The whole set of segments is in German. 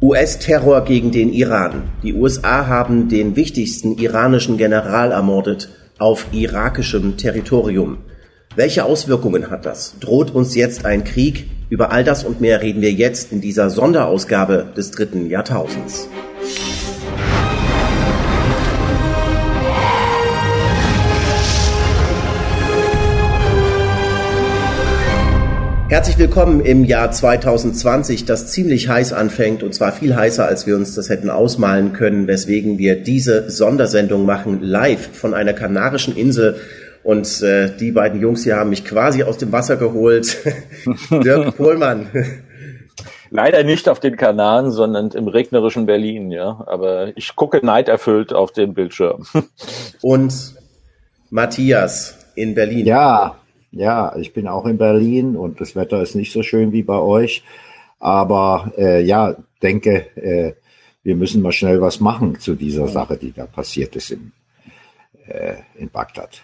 US-Terror gegen den Iran. Die USA haben den wichtigsten iranischen General ermordet auf irakischem Territorium. Welche Auswirkungen hat das? Droht uns jetzt ein Krieg? Über all das und mehr reden wir jetzt in dieser Sonderausgabe des dritten Jahrtausends. Herzlich willkommen im Jahr 2020, das ziemlich heiß anfängt und zwar viel heißer, als wir uns das hätten ausmalen können, weswegen wir diese Sondersendung machen, live von einer kanarischen Insel. Und äh, die beiden Jungs hier haben mich quasi aus dem Wasser geholt. Dirk Pohlmann. Leider nicht auf den Kanaren, sondern im regnerischen Berlin, ja. Aber ich gucke neiderfüllt auf den Bildschirm. und Matthias in Berlin. Ja, ja, ich bin auch in Berlin und das Wetter ist nicht so schön wie bei euch. Aber äh, ja, denke, äh, wir müssen mal schnell was machen zu dieser Sache, die da passiert ist in, äh, in Bagdad.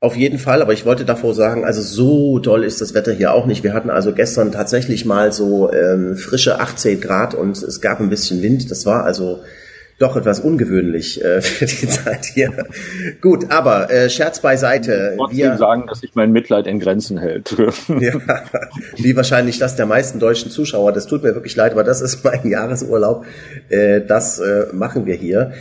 Auf jeden Fall, aber ich wollte davor sagen, also so doll ist das Wetter hier auch nicht. Wir hatten also gestern tatsächlich mal so ähm, frische 18 Grad und es gab ein bisschen Wind. Das war also doch etwas ungewöhnlich äh, für die Zeit hier. Gut, aber äh, Scherz beiseite. Ich trotzdem wir sagen, dass sich mein Mitleid in Grenzen hält. ja, wie wahrscheinlich das der meisten deutschen Zuschauer. Das tut mir wirklich leid, aber das ist mein Jahresurlaub. Äh, das äh, machen wir hier.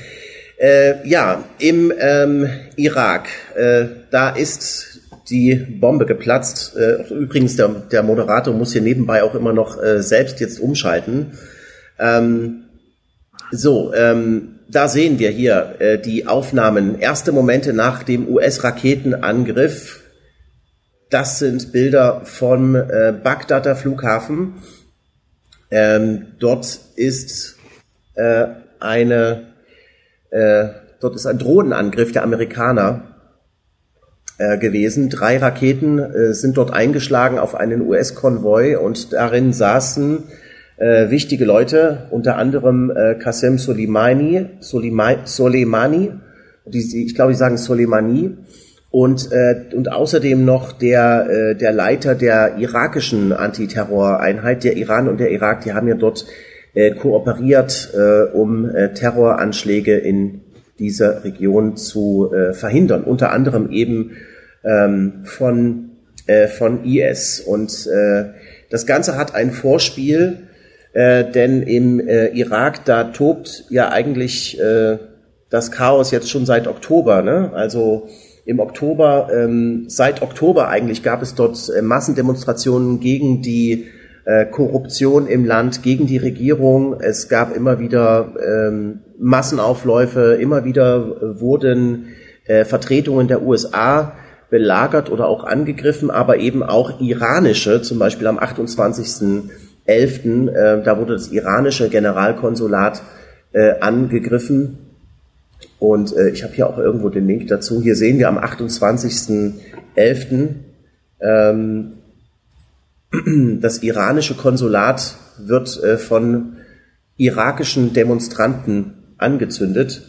Äh, ja, im ähm, Irak, äh, da ist die Bombe geplatzt. Äh, übrigens, der, der Moderator muss hier nebenbei auch immer noch äh, selbst jetzt umschalten. Ähm, so, ähm, da sehen wir hier äh, die Aufnahmen, erste Momente nach dem US-Raketenangriff. Das sind Bilder vom äh, Bagdader Flughafen. Ähm, dort ist äh, eine, äh, dort ist ein Drohnenangriff der Amerikaner äh, gewesen. Drei Raketen äh, sind dort eingeschlagen auf einen US-Konvoi und darin saßen äh, wichtige Leute, unter anderem äh, Qasem Soleimani, Soleimani, Soleimani die, ich glaube, die sagen Soleimani, und, äh, und außerdem noch der, äh, der Leiter der irakischen Antiterroreinheit, der Iran und der Irak, die haben ja dort äh, kooperiert, äh, um äh, Terroranschläge in dieser Region zu äh, verhindern, unter anderem eben ähm, von, äh, von IS. Und äh, das Ganze hat ein Vorspiel, äh, denn im äh, Irak, da tobt ja eigentlich äh, das Chaos jetzt schon seit Oktober. Ne? Also im Oktober, ähm, seit Oktober eigentlich gab es dort äh, Massendemonstrationen gegen die äh, Korruption im Land, gegen die Regierung. Es gab immer wieder ähm, Massenaufläufe, immer wieder wurden äh, Vertretungen der USA belagert oder auch angegriffen, aber eben auch iranische, zum Beispiel am 28. 11. Äh, da wurde das iranische Generalkonsulat äh, angegriffen. Und äh, ich habe hier auch irgendwo den Link dazu. Hier sehen wir am 28.11. Ähm, das iranische Konsulat wird äh, von irakischen Demonstranten angezündet.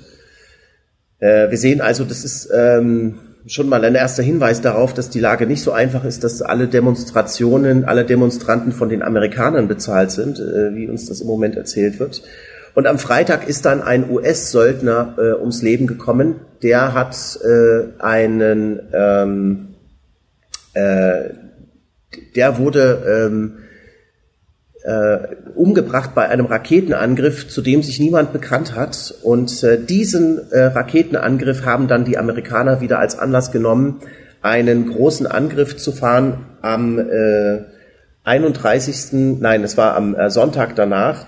Äh, wir sehen also, das ist ähm, schon mal ein erster Hinweis darauf, dass die Lage nicht so einfach ist, dass alle Demonstrationen, alle Demonstranten von den Amerikanern bezahlt sind, äh, wie uns das im Moment erzählt wird. Und am Freitag ist dann ein US-Söldner äh, ums Leben gekommen. Der hat äh, einen, ähm, äh, der wurde ähm, äh, umgebracht bei einem Raketenangriff, zu dem sich niemand bekannt hat. Und äh, diesen äh, Raketenangriff haben dann die Amerikaner wieder als Anlass genommen, einen großen Angriff zu fahren am äh, 31. Nein, es war am äh, Sonntag danach.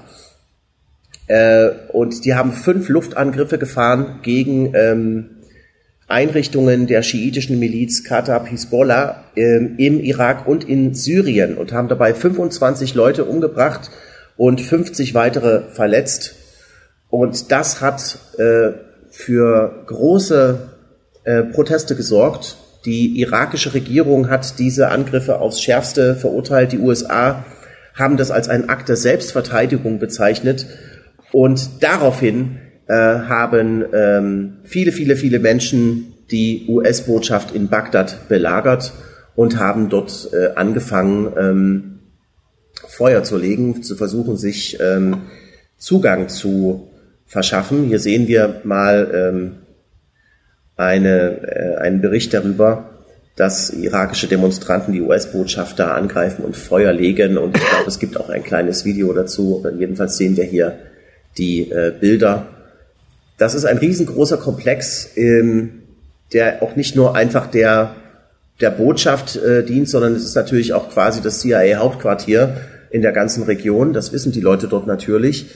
Äh, und die haben fünf Luftangriffe gefahren gegen ähm, Einrichtungen der schiitischen Miliz Katab Hisbollah ähm, im Irak und in Syrien und haben dabei 25 Leute umgebracht und 50 weitere verletzt. Und das hat äh, für große äh, Proteste gesorgt. Die irakische Regierung hat diese Angriffe aufs schärfste verurteilt. Die USA haben das als einen Akt der Selbstverteidigung bezeichnet. Und daraufhin äh, haben ähm, viele, viele, viele Menschen die US-Botschaft in Bagdad belagert und haben dort äh, angefangen, ähm, Feuer zu legen, zu versuchen, sich ähm, Zugang zu verschaffen. Hier sehen wir mal ähm, eine, äh, einen Bericht darüber, dass irakische Demonstranten die US-Botschaft da angreifen und Feuer legen. Und ich glaube, es gibt auch ein kleines Video dazu. Jedenfalls sehen wir hier die äh, Bilder. Das ist ein riesengroßer Komplex, ähm, der auch nicht nur einfach der, der Botschaft äh, dient, sondern es ist natürlich auch quasi das CIA-Hauptquartier in der ganzen Region. Das wissen die Leute dort natürlich.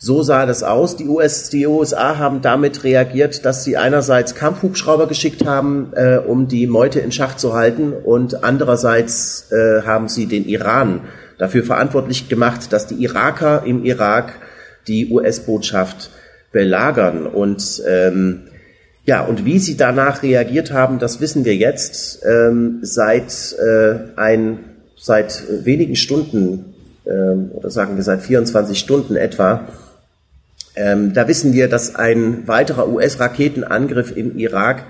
So sah das aus. Die, US, die USA haben damit reagiert, dass sie einerseits Kampfhubschrauber geschickt haben, äh, um die Meute in Schach zu halten, und andererseits äh, haben sie den Iran dafür verantwortlich gemacht, dass die Iraker im Irak die US-Botschaft belagern. Und ähm, ja, und wie sie danach reagiert haben, das wissen wir jetzt. Ähm, seit äh, ein seit wenigen Stunden ähm, oder sagen wir seit 24 Stunden etwa ähm, da wissen wir, dass ein weiterer US-Raketenangriff im Irak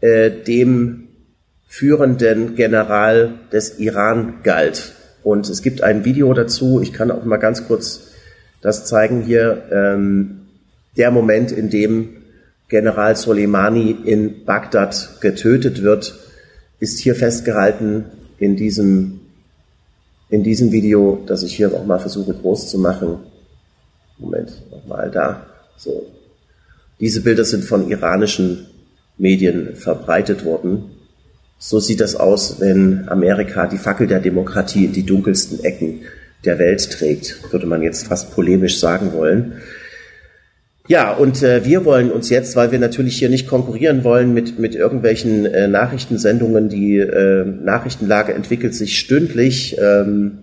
äh, dem führenden General des Iran galt. Und es gibt ein Video dazu. Ich kann auch mal ganz kurz das zeigen hier. Ähm, der Moment, in dem General Soleimani in Bagdad getötet wird, ist hier festgehalten in diesem, in diesem Video, das ich hier auch mal versuche groß zu machen. Moment, nochmal da. So. Diese Bilder sind von iranischen Medien verbreitet worden. So sieht das aus, wenn Amerika die Fackel der Demokratie in die dunkelsten Ecken der Welt trägt, würde man jetzt fast polemisch sagen wollen. Ja, und äh, wir wollen uns jetzt, weil wir natürlich hier nicht konkurrieren wollen mit, mit irgendwelchen äh, Nachrichtensendungen, die äh, Nachrichtenlage entwickelt sich stündlich. Ähm,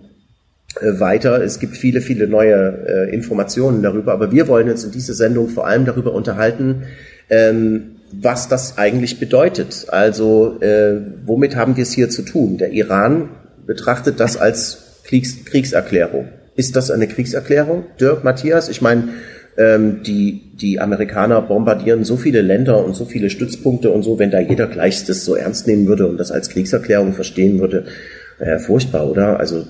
äh, weiter. Es gibt viele, viele neue äh, Informationen darüber, aber wir wollen uns in dieser Sendung vor allem darüber unterhalten, ähm, was das eigentlich bedeutet. Also äh, womit haben wir es hier zu tun? Der Iran betrachtet das als Kriegs Kriegserklärung. Ist das eine Kriegserklärung, Dirk, Matthias? Ich meine, ähm, die, die Amerikaner bombardieren so viele Länder und so viele Stützpunkte und so, wenn da jeder gleich das so ernst nehmen würde und das als Kriegserklärung verstehen würde, äh, furchtbar, oder? Also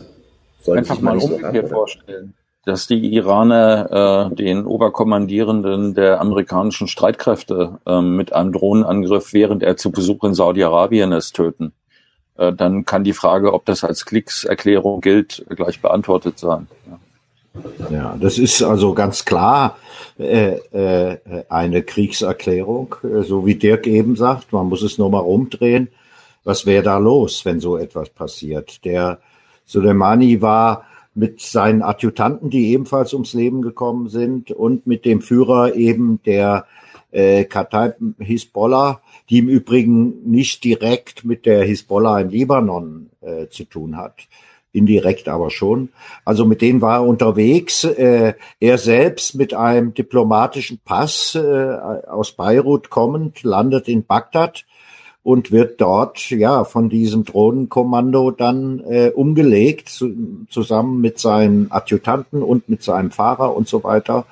sollte Einfach mal umgekehrt so vorstellen, dass die Iraner äh, den Oberkommandierenden der amerikanischen Streitkräfte äh, mit einem Drohnenangriff, während er zu Besuch in Saudi-Arabien ist, töten. Äh, dann kann die Frage, ob das als Kriegserklärung gilt, gleich beantwortet sein. Ja. Ja, das ist also ganz klar äh, äh, eine Kriegserklärung, äh, so wie Dirk eben sagt. Man muss es nur mal rumdrehen. Was wäre da los, wenn so etwas passiert? Der Soleimani war mit seinen Adjutanten, die ebenfalls ums Leben gekommen sind, und mit dem Führer eben der äh, Kataib Hisbollah, die im Übrigen nicht direkt mit der Hisbollah im Libanon äh, zu tun hat, indirekt aber schon. Also mit denen war er unterwegs. Äh, er selbst mit einem diplomatischen Pass äh, aus Beirut kommend landet in Bagdad und wird dort ja von diesem Drohnenkommando dann äh, umgelegt zu, zusammen mit seinen Adjutanten und mit seinem Fahrer und so weiter.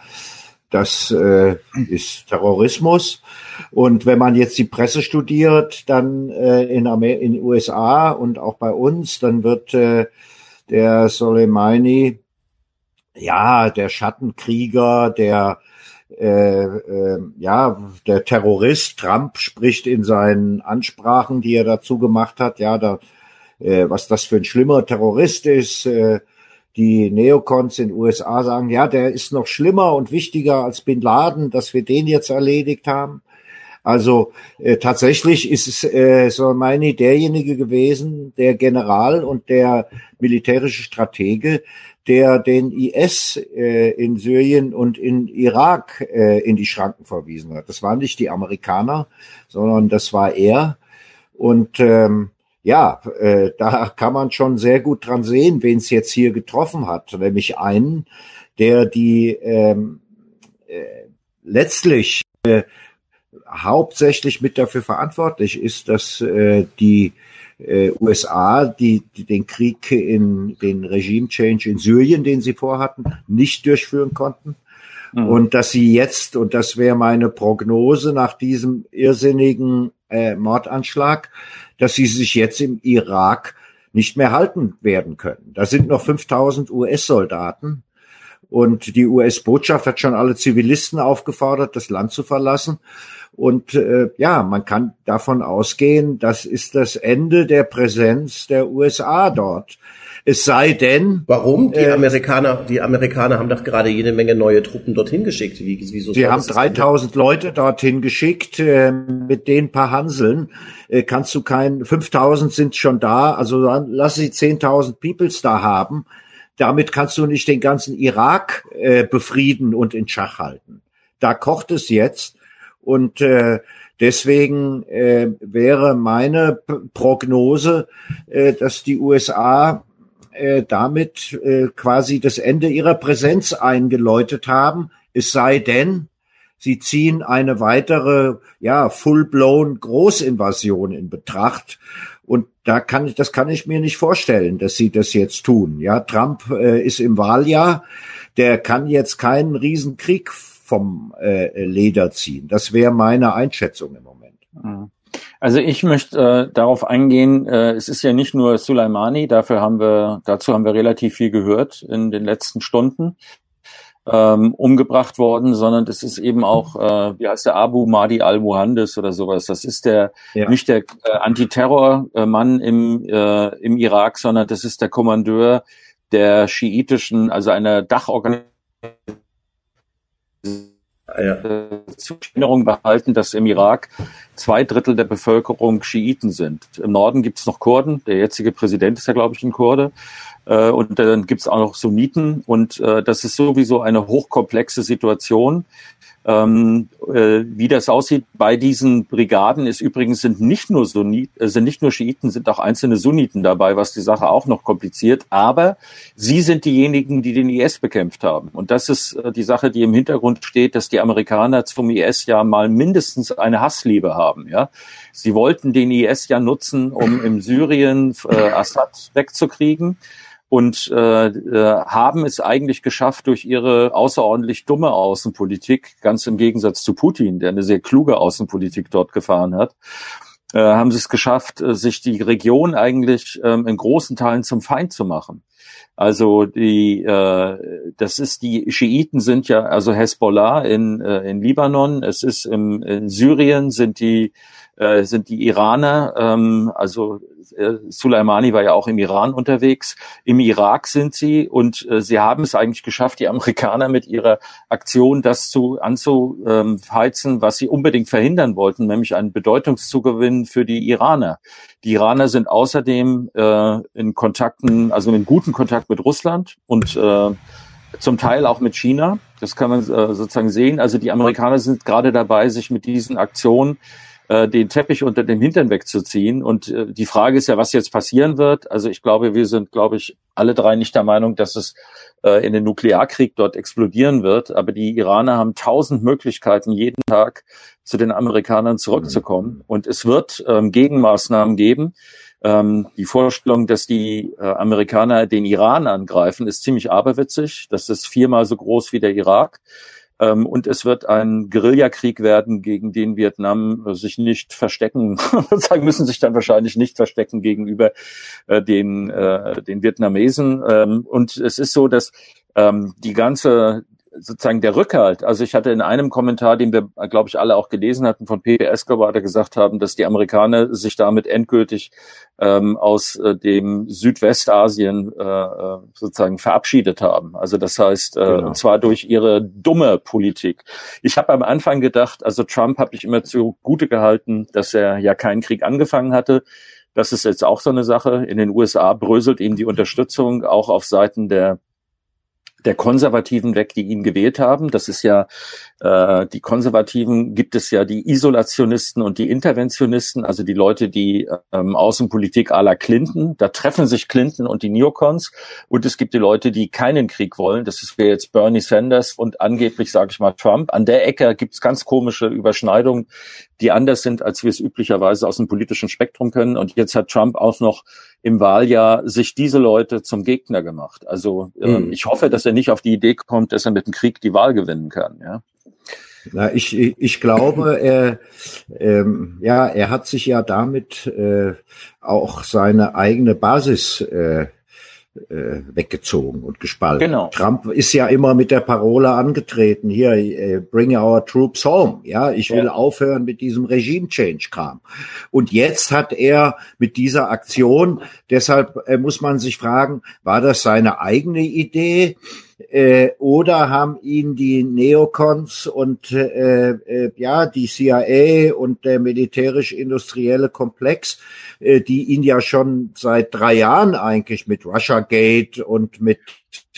Das äh, ist Terrorismus. Und wenn man jetzt die Presse studiert, dann äh, in Amer in USA und auch bei uns, dann wird äh, der Soleimani ja der Schattenkrieger, der äh, äh, ja, der Terrorist Trump spricht in seinen Ansprachen, die er dazu gemacht hat, ja, da, äh, was das für ein schlimmer Terrorist ist. Äh, die Neocons in den USA sagen, ja, der ist noch schlimmer und wichtiger als Bin Laden, dass wir den jetzt erledigt haben. Also äh, tatsächlich ist es äh, Soleimani derjenige gewesen, der General und der militärische Stratege, der den IS äh, in Syrien und in Irak äh, in die Schranken verwiesen hat. Das waren nicht die Amerikaner, sondern das war er. Und ähm, ja, äh, da kann man schon sehr gut dran sehen, wen es jetzt hier getroffen hat, nämlich einen, der die ähm, äh, letztlich äh, hauptsächlich mit dafür verantwortlich ist, dass äh, die äh, USA, die, die den Krieg in den Regime Change in Syrien, den sie vorhatten, nicht durchführen konnten. Mhm. Und dass sie jetzt, und das wäre meine Prognose nach diesem irrsinnigen äh, Mordanschlag, dass sie sich jetzt im Irak nicht mehr halten werden können. Da sind noch 5000 US-Soldaten Und die US-Botschaft hat schon alle Zivilisten aufgefordert, das Land zu verlassen. Und äh, ja, man kann davon ausgehen, das ist das Ende der Präsenz der USA dort. Es sei denn. Warum? Die äh, Amerikaner, die Amerikaner haben doch gerade jede Menge neue Truppen dorthin geschickt. Wie, wieso sie haben 3000 Leute dorthin geschickt, äh, mit den paar Hanseln. Äh, kannst du kein, 5000 sind schon da, also dann lass sie 10.000 Peoples da haben. Damit kannst du nicht den ganzen Irak äh, befrieden und in Schach halten. Da kocht es jetzt. Und äh, deswegen äh, wäre meine P Prognose, äh, dass die USA äh, damit äh, quasi das Ende ihrer Präsenz eingeläutet haben. Es sei denn, sie ziehen eine weitere, ja, full-blown Großinvasion in Betracht. Und da kann ich, das kann ich mir nicht vorstellen, dass sie das jetzt tun. Ja, Trump äh, ist im Wahljahr. Der kann jetzt keinen Riesenkrieg vom äh, Leder ziehen. Das wäre meine Einschätzung im Moment. Mhm. Also ich möchte äh, darauf eingehen, äh, es ist ja nicht nur Soleimani, dafür haben wir, dazu haben wir relativ viel gehört in den letzten Stunden, ähm, umgebracht worden, sondern das ist eben auch, äh, wie heißt der, Abu Mahdi al-Muhandis oder sowas. Das ist der, ja. nicht der äh, Antiterror-Mann im, äh, im Irak, sondern das ist der Kommandeur der schiitischen, also einer Dachorganisation ja. Erinnerung behalten, dass im Irak zwei Drittel der Bevölkerung Schiiten sind. Im Norden gibt es noch Kurden, der jetzige Präsident ist ja, glaube ich, ein Kurde. Äh, und dann gibt es auch noch Sunniten. Und äh, das ist sowieso eine hochkomplexe Situation. Ähm, äh, wie das aussieht bei diesen Brigaden ist übrigens sind nicht nur Sunnit, äh, sind nicht nur Schiiten, sind auch einzelne Sunniten dabei, was die Sache auch noch kompliziert. Aber sie sind diejenigen, die den IS bekämpft haben. Und das ist äh, die Sache, die im Hintergrund steht, dass die Amerikaner zum IS ja mal mindestens eine Hassliebe haben. Ja, sie wollten den IS ja nutzen, um im Syrien äh, Assad wegzukriegen und äh, äh, haben es eigentlich geschafft durch ihre außerordentlich dumme Außenpolitik, ganz im Gegensatz zu Putin, der eine sehr kluge Außenpolitik dort gefahren hat, äh, haben sie es geschafft, äh, sich die Region eigentlich ähm, in großen Teilen zum Feind zu machen. Also die, äh, das ist die Schiiten sind ja also Hezbollah in äh, in Libanon, es ist im in Syrien sind die äh, sind die Iraner, ähm, also äh, Soleimani war ja auch im Iran unterwegs, im Irak sind sie und äh, sie haben es eigentlich geschafft, die Amerikaner mit ihrer Aktion das zu anzuheizen, was sie unbedingt verhindern wollten, nämlich einen Bedeutungszugewinn für die Iraner. Die Iraner sind außerdem äh, in Kontakten, also in guten Kontakt mit Russland und äh, zum Teil auch mit China. Das kann man äh, sozusagen sehen. Also die Amerikaner sind gerade dabei, sich mit diesen Aktionen äh, den Teppich unter dem Hintern wegzuziehen. Und äh, die Frage ist ja, was jetzt passieren wird. Also ich glaube, wir sind, glaube ich, alle drei nicht der Meinung, dass es äh, in den Nuklearkrieg dort explodieren wird. Aber die Iraner haben tausend Möglichkeiten, jeden Tag zu den Amerikanern zurückzukommen. Und es wird ähm, Gegenmaßnahmen geben. Ähm, die Vorstellung, dass die äh, Amerikaner den Iran angreifen, ist ziemlich aberwitzig. Das ist viermal so groß wie der Irak. Ähm, und es wird ein Guerillakrieg werden, gegen den Vietnam äh, sich nicht verstecken, sagen müssen sich dann wahrscheinlich nicht verstecken gegenüber äh, den, äh, den Vietnamesen. Ähm, und es ist so, dass ähm, die ganze sozusagen der Rückhalt. Also ich hatte in einem Kommentar, den wir, glaube ich, alle auch gelesen hatten, von Pepe Escobar, gesagt haben, dass die Amerikaner sich damit endgültig ähm, aus äh, dem Südwestasien äh, äh sozusagen verabschiedet haben. Also das heißt, äh, genau. und zwar durch ihre dumme Politik. Ich habe am Anfang gedacht, also Trump habe ich immer zugute gehalten, dass er ja keinen Krieg angefangen hatte. Das ist jetzt auch so eine Sache. In den USA bröselt ihm die Unterstützung auch auf Seiten der der Konservativen weg, die ihn gewählt haben. Das ist ja, äh, die Konservativen gibt es ja die Isolationisten und die Interventionisten, also die Leute, die ähm, Außenpolitik à la Clinton, da treffen sich Clinton und die Neocons. Und es gibt die Leute, die keinen Krieg wollen. Das ist wie jetzt Bernie Sanders und angeblich, sage ich mal, Trump. An der Ecke gibt es ganz komische Überschneidungen, die anders sind, als wir es üblicherweise aus dem politischen Spektrum können. Und jetzt hat Trump auch noch im Wahljahr sich diese Leute zum Gegner gemacht. Also äh, mhm. ich hoffe, dass er nicht auf die Idee kommt, dass er mit dem Krieg die Wahl gewinnen kann. Ja. Na, ich, ich glaube, er, ähm, ja, er hat sich ja damit äh, auch seine eigene Basis äh, äh, weggezogen und gespalten. Genau. Trump ist ja immer mit der Parole angetreten, hier, äh, bring our troops home. Ja, ich will ja. aufhören mit diesem Regime-Change-Kram. Und jetzt hat er mit dieser Aktion, deshalb äh, muss man sich fragen, war das seine eigene Idee? Äh, oder haben ihn die Neocons und äh, äh, ja die CIA und der militärisch-industrielle Komplex, äh, die ihn ja schon seit drei Jahren eigentlich mit Russia Gate und mit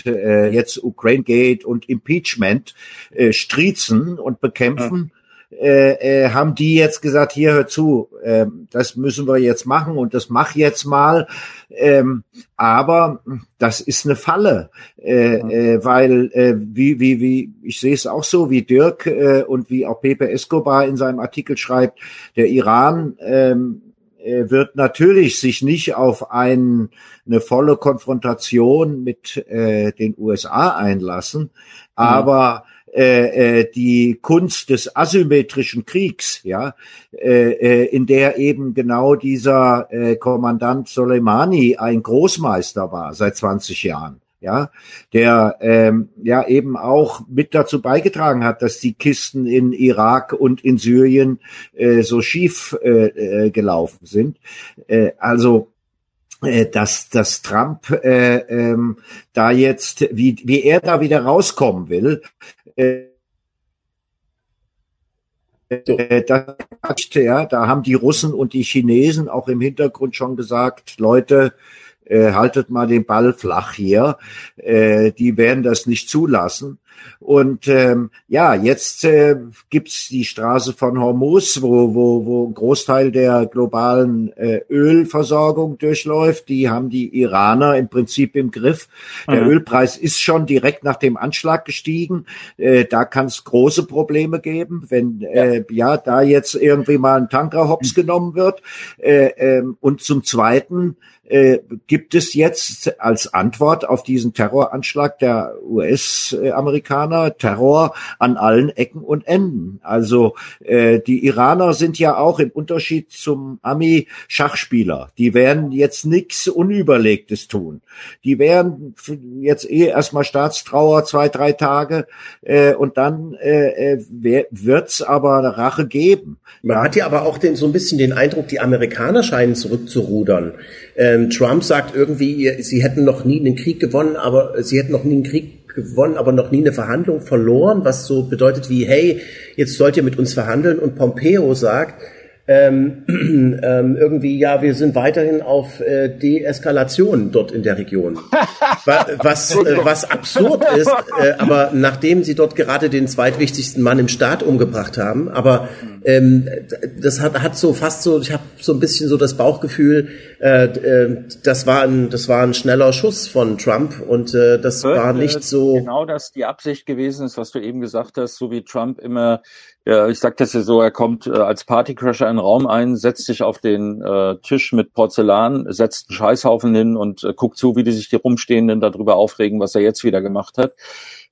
äh, jetzt Ukraine Gate und Impeachment äh, striezen und bekämpfen. Ja äh, äh, haben die jetzt gesagt, hier hör zu, äh, das müssen wir jetzt machen und das mach jetzt mal. Ähm, aber das ist eine Falle, äh, äh, weil äh, wie wie wie ich sehe es auch so wie Dirk äh, und wie auch Pepe Escobar in seinem Artikel schreibt, der Iran ähm, äh, wird natürlich sich nicht auf ein, eine volle Konfrontation mit äh, den USA einlassen, aber äh, äh, die Kunst des asymmetrischen Kriegs, ja, äh, äh, in der eben genau dieser äh, Kommandant Soleimani ein Großmeister war seit 20 Jahren ja, der ähm, ja eben auch mit dazu beigetragen hat, dass die Kisten in Irak und in Syrien äh, so schief äh, äh, gelaufen sind. Äh, also dass, dass Trump äh, ähm, da jetzt, wie, wie er da wieder rauskommen will, das, ja, da haben die Russen und die Chinesen auch im Hintergrund schon gesagt, Leute, äh, haltet mal den Ball flach hier. Äh, die werden das nicht zulassen. Und ähm, ja, jetzt äh, gibt's die Straße von Hormuz, wo, wo, wo ein Großteil der globalen äh, Ölversorgung durchläuft. Die haben die Iraner im Prinzip im Griff. Der mhm. Ölpreis ist schon direkt nach dem Anschlag gestiegen. Äh, da kann es große Probleme geben, wenn äh, ja da jetzt irgendwie mal ein Tanker hops genommen wird. Äh, ähm, und zum Zweiten äh, gibt es jetzt als Antwort auf diesen Terroranschlag der US-Amerikaner Terror an allen Ecken und Enden. Also äh, die Iraner sind ja auch im Unterschied zum Ami Schachspieler. Die werden jetzt nichts Unüberlegtes tun. Die werden jetzt eh erstmal Staatstrauer zwei, drei Tage äh, und dann äh, äh wird's aber Rache geben. Man hat ja aber auch den, so ein bisschen den Eindruck, die Amerikaner scheinen zurückzurudern. Ähm, Trump sagt irgendwie, sie hätten noch nie einen Krieg gewonnen, aber sie hätten noch nie einen Krieg gewonnen, aber noch nie eine Verhandlung verloren, was so bedeutet wie, hey, jetzt sollt ihr mit uns verhandeln. Und Pompeo sagt, ähm, ähm, irgendwie, ja, wir sind weiterhin auf äh, Deeskalation dort in der Region. was, äh, was absurd ist, äh, aber nachdem sie dort gerade den zweitwichtigsten Mann im Staat umgebracht haben, aber ähm, das hat, hat so fast so, ich habe so ein bisschen so das Bauchgefühl, äh, äh, das war ein, das war ein schneller Schuss von Trump und äh, das Wird, war nicht so. Genau das die Absicht gewesen ist, was du eben gesagt hast, so wie Trump immer ja, ich sag das ja so, er kommt äh, als Partycrasher in den Raum ein, setzt sich auf den äh, Tisch mit Porzellan, setzt einen Scheißhaufen hin und äh, guckt zu, wie die sich die Rumstehenden darüber aufregen, was er jetzt wieder gemacht hat.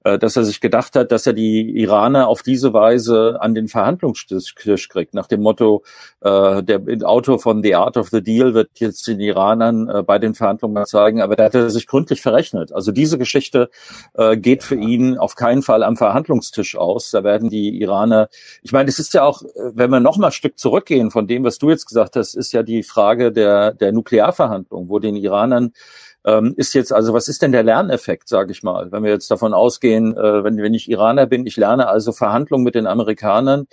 Äh, dass er sich gedacht hat, dass er die Iraner auf diese Weise an den Verhandlungstisch kriegt, nach dem Motto, äh, der Autor von The Art of the Deal wird jetzt den Iranern äh, bei den Verhandlungen mal zeigen, aber da hat er sich gründlich verrechnet. Also diese Geschichte äh, geht für ihn auf keinen Fall am Verhandlungstisch aus. Da werden die Iraner, ich meine, es ist ja auch, wenn wir noch mal ein Stück zurückgehen von dem, was du jetzt gesagt hast, ist ja die Frage der, der Nuklearverhandlung, wo den Iranern ähm, ist jetzt, also was ist denn der Lerneffekt, sage ich mal, wenn wir jetzt davon ausgehen, äh, wenn, wenn ich Iraner bin, ich lerne also Verhandlungen mit den Amerikanern,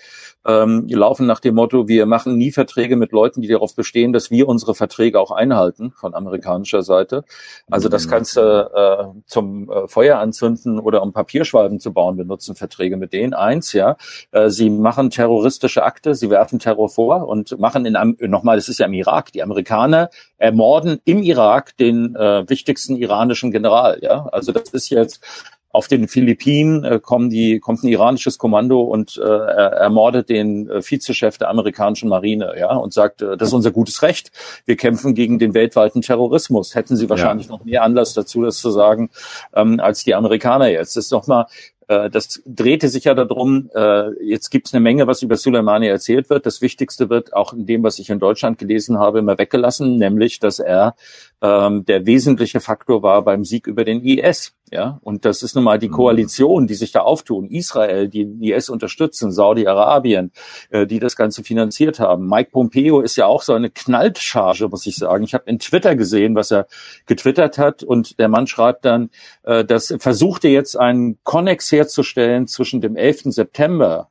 ähm, laufen nach dem Motto, wir machen nie Verträge mit Leuten, die darauf bestehen, dass wir unsere Verträge auch einhalten von amerikanischer Seite. Also das kannst du äh, zum äh, Feuer anzünden oder um Papierschwalben zu bauen, wir nutzen Verträge mit denen. Eins, ja, äh, sie machen terroristische Akte, sie werfen Terror vor und machen in einem, nochmal, das ist ja im Irak, die Amerikaner ermorden im Irak den äh, wichtigsten iranischen General. Ja, also das ist jetzt auf den Philippinen äh, kommen die, kommt ein iranisches Kommando und äh, ermordet den äh, Vizechef der amerikanischen Marine, ja, und sagt, äh, das ist unser gutes Recht. Wir kämpfen gegen den weltweiten Terrorismus. Hätten sie wahrscheinlich ja. noch mehr Anlass dazu, das zu sagen, ähm, als die Amerikaner jetzt. Das ist nochmal, das drehte sich ja darum, äh, jetzt gibt es eine Menge, was über Soleimani erzählt wird. Das Wichtigste wird auch in dem, was ich in Deutschland gelesen habe, immer weggelassen, nämlich, dass er ähm, der wesentliche Faktor war beim Sieg über den IS. Ja, und das ist nun mal die mhm. Koalition, die sich da auftun. Israel, die IS unterstützen, Saudi-Arabien, äh, die das Ganze finanziert haben. Mike Pompeo ist ja auch so eine Knallcharge, muss ich sagen. Ich habe in Twitter gesehen, was er getwittert hat, und der Mann schreibt dann, äh, dass versuchte jetzt einen Connex herzustellen zwischen dem 11. September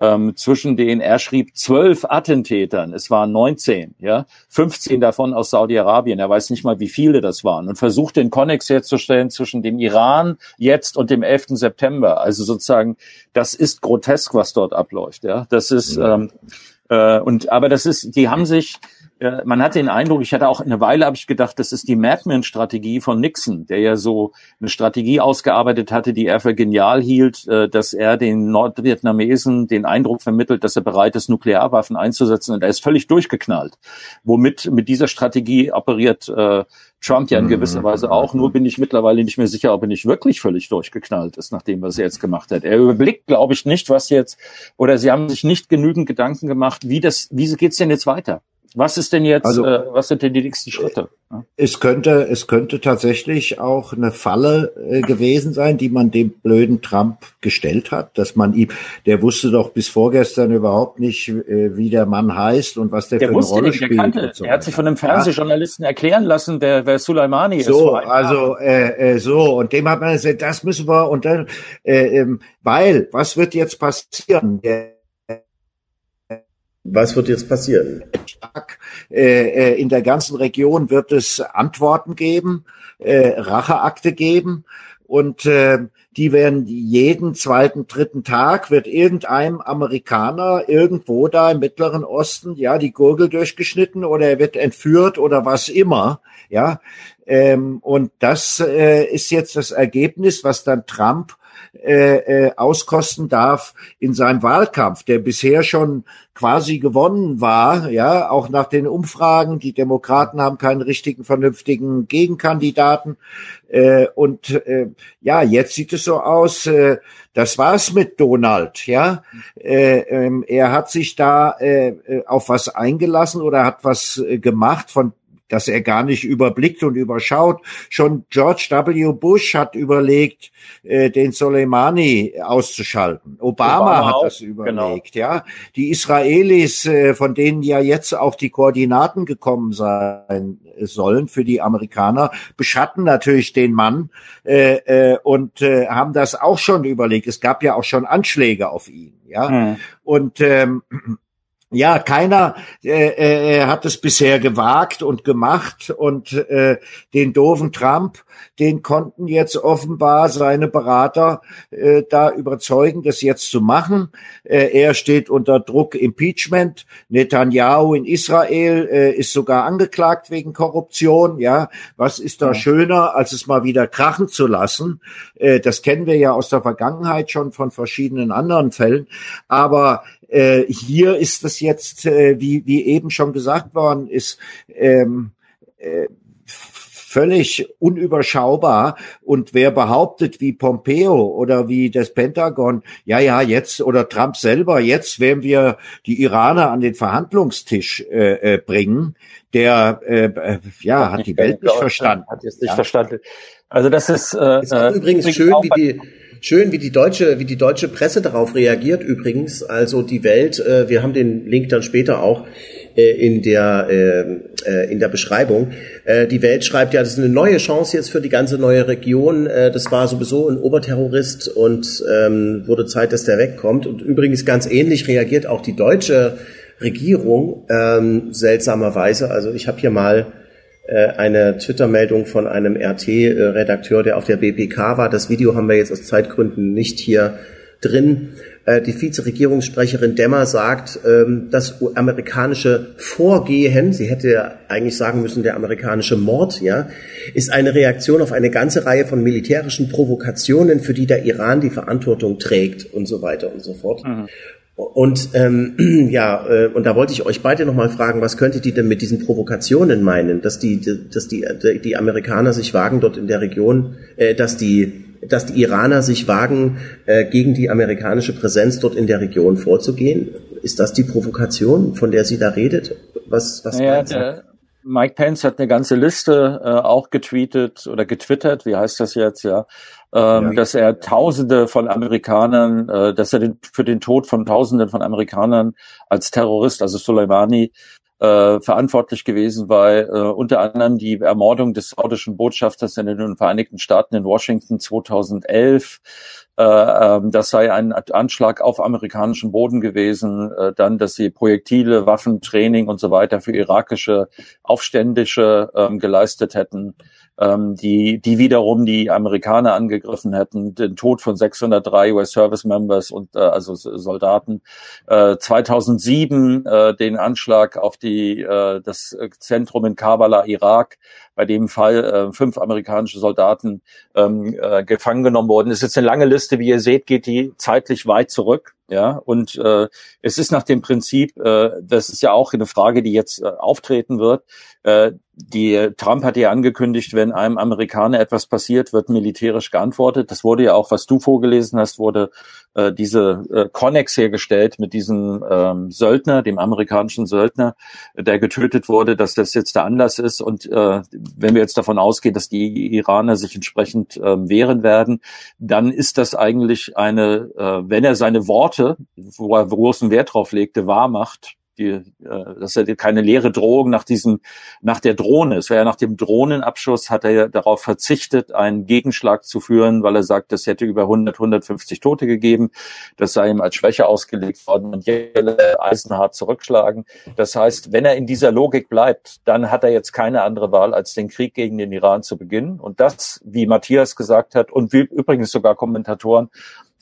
ähm, zwischen den, er schrieb, zwölf Attentätern, es waren 19, ja, 15 davon aus Saudi-Arabien, er weiß nicht mal, wie viele das waren, und versucht den Konnex herzustellen zwischen dem Iran jetzt und dem 11. September. Also sozusagen, das ist grotesk, was dort abläuft, ja. Das ist, ähm, äh, und aber das ist, die haben sich man hat den Eindruck, ich hatte auch eine Weile, habe ich gedacht, das ist die Madman-Strategie von Nixon, der ja so eine Strategie ausgearbeitet hatte, die er für genial hielt, äh, dass er den Nordvietnamesen den Eindruck vermittelt, dass er bereit ist, Nuklearwaffen einzusetzen. Und er ist völlig durchgeknallt. Womit mit dieser Strategie operiert äh, Trump ja in gewisser mhm. Weise auch. Nur bin ich mittlerweile nicht mehr sicher, ob er nicht wirklich völlig durchgeknallt ist, nach dem, was er jetzt gemacht hat. Er überblickt, glaube ich, nicht, was jetzt, oder sie haben sich nicht genügend Gedanken gemacht, wie das, wie geht's denn jetzt weiter? Was ist denn jetzt, also, äh, was sind denn die nächsten Schritte? Es könnte, es könnte tatsächlich auch eine Falle äh, gewesen sein, die man dem blöden Trump gestellt hat, dass man ihm, der wusste doch bis vorgestern überhaupt nicht, äh, wie der Mann heißt und was der, der für eine Rolle nicht, spielt. Kannte, so. Er hat sich von einem Fernsehjournalisten erklären lassen, wer, wer Soleimani ist. So, also äh, äh, so und dem hat man gesagt, das müssen wir und dann, äh, ähm, weil was wird jetzt passieren? Der, was wird jetzt passieren? Äh, äh, in der ganzen Region wird es Antworten geben, äh, Racheakte geben und die werden jeden zweiten, dritten Tag wird irgendeinem Amerikaner irgendwo da im Mittleren Osten, ja, die Gurgel durchgeschnitten oder er wird entführt oder was immer, ja. Ähm, und das ist jetzt das Ergebnis, was dann Trump äh, äh, auskosten darf in seinem Wahlkampf, der bisher schon quasi gewonnen war, ja, auch nach den Umfragen. Die Demokraten haben keinen richtigen, vernünftigen Gegenkandidaten. Äh, und äh, ja, jetzt sieht es so aus, äh, das war's mit Donald, ja. Äh, ähm, er hat sich da äh, äh auf was eingelassen oder hat was äh, gemacht, von dass er gar nicht überblickt und überschaut. Schon George W. Bush hat überlegt, äh, den Soleimani auszuschalten. Obama, Obama hat auch, das überlegt, genau. ja. Die Israelis, äh, von denen ja jetzt auch die Koordinaten gekommen sein sollen für die Amerikaner, beschatten natürlich den Mann äh, äh, und äh, haben das auch schon überlegt. Es gab ja auch schon Anschläge auf ihn, ja. Hm. Und ähm, ja, keiner äh, äh, hat es bisher gewagt und gemacht und äh, den doofen Trump, den konnten jetzt offenbar seine Berater äh, da überzeugen, das jetzt zu machen. Äh, er steht unter Druck Impeachment. Netanyahu in Israel äh, ist sogar angeklagt wegen Korruption. Ja, was ist da ja. schöner, als es mal wieder krachen zu lassen? Äh, das kennen wir ja aus der Vergangenheit schon von verschiedenen anderen Fällen. Aber äh, hier ist es jetzt, äh, wie, wie eben schon gesagt worden ist, ähm, äh, völlig unüberschaubar. Und wer behauptet, wie Pompeo oder wie das Pentagon, ja, ja, jetzt oder Trump selber, jetzt werden wir die Iraner an den Verhandlungstisch äh, äh, bringen, der äh, äh ja hat die Welt nicht verstanden. Hat jetzt nicht ja. verstanden. Also das ist, äh, ist übrigens schön, wie die Schön, wie die deutsche, wie die deutsche Presse darauf reagiert übrigens. Also die Welt, äh, wir haben den Link dann später auch äh, in der äh, äh, in der Beschreibung. Äh, die Welt schreibt ja, das ist eine neue Chance jetzt für die ganze neue Region. Äh, das war sowieso ein Oberterrorist und ähm, wurde Zeit, dass der wegkommt. Und übrigens ganz ähnlich reagiert auch die deutsche Regierung ähm, seltsamerweise. Also ich habe hier mal eine Twitter-Meldung von einem RT-Redakteur, der auf der BPK war. Das Video haben wir jetzt aus Zeitgründen nicht hier drin. Äh, die Vizeregierungssprecherin Demmer sagt, ähm, das amerikanische Vorgehen, sie hätte eigentlich sagen müssen, der amerikanische Mord, ja, ist eine Reaktion auf eine ganze Reihe von militärischen Provokationen, für die der Iran die Verantwortung trägt und so weiter und so fort. Mhm. Und ähm, ja, äh, und da wollte ich euch beide nochmal fragen, was könntet ihr denn mit diesen Provokationen meinen, dass die, dass die, die Amerikaner sich wagen dort in der Region, äh, dass die dass die Iraner sich wagen, äh, gegen die amerikanische Präsenz dort in der Region vorzugehen? Ist das die Provokation, von der sie da redet? Was, was naja, der, Mike Pence hat eine ganze Liste äh, auch getweetet oder getwittert, wie heißt das jetzt, ja, ähm, ja. dass er Tausende von Amerikanern, äh, dass er den, für den Tod von Tausenden von Amerikanern als Terrorist, also Soleimani, äh, verantwortlich gewesen war, äh, unter anderem die Ermordung des saudischen Botschafters in den Vereinigten Staaten in Washington 2011. Äh, ähm, das sei ein Anschlag auf amerikanischen Boden gewesen. Äh, dann, dass sie Projektile, Waffen, Training und so weiter für irakische Aufständische ähm, geleistet hätten ähm, die, die wiederum die Amerikaner angegriffen hätten, den Tod von 603 US Service Members und äh, also Soldaten. Äh, 2007 äh, den Anschlag auf die äh, das Zentrum in Kabala, Irak, bei dem Fall äh, fünf amerikanische Soldaten ähm, äh, gefangen genommen wurden. Das ist jetzt eine lange Liste, wie ihr seht, geht die zeitlich weit zurück. Ja, und äh, es ist nach dem Prinzip, äh, das ist ja auch eine Frage, die jetzt äh, auftreten wird. Äh, die Trump hat ja angekündigt, wenn einem Amerikaner etwas passiert, wird militärisch geantwortet. Das wurde ja auch, was du vorgelesen hast, wurde äh, diese äh, Connex hergestellt mit diesem ähm, Söldner, dem amerikanischen Söldner, der getötet wurde, dass das jetzt der Anlass ist. Und äh, wenn wir jetzt davon ausgehen, dass die Iraner sich entsprechend äh, wehren werden, dann ist das eigentlich eine, äh, wenn er seine Worte, wo er großen Wert drauf legte, wahr macht, die, äh, das ist ja keine leere Drohung nach diesem, nach der Drohne. Es wäre ja nach dem Drohnenabschuss hat er ja darauf verzichtet, einen Gegenschlag zu führen, weil er sagt, das hätte über 100, 150 Tote gegeben. Das sei ihm als Schwäche ausgelegt worden und jetzt eisenhart zurückschlagen. Das heißt, wenn er in dieser Logik bleibt, dann hat er jetzt keine andere Wahl, als den Krieg gegen den Iran zu beginnen. Und das, wie Matthias gesagt hat und wie übrigens sogar Kommentatoren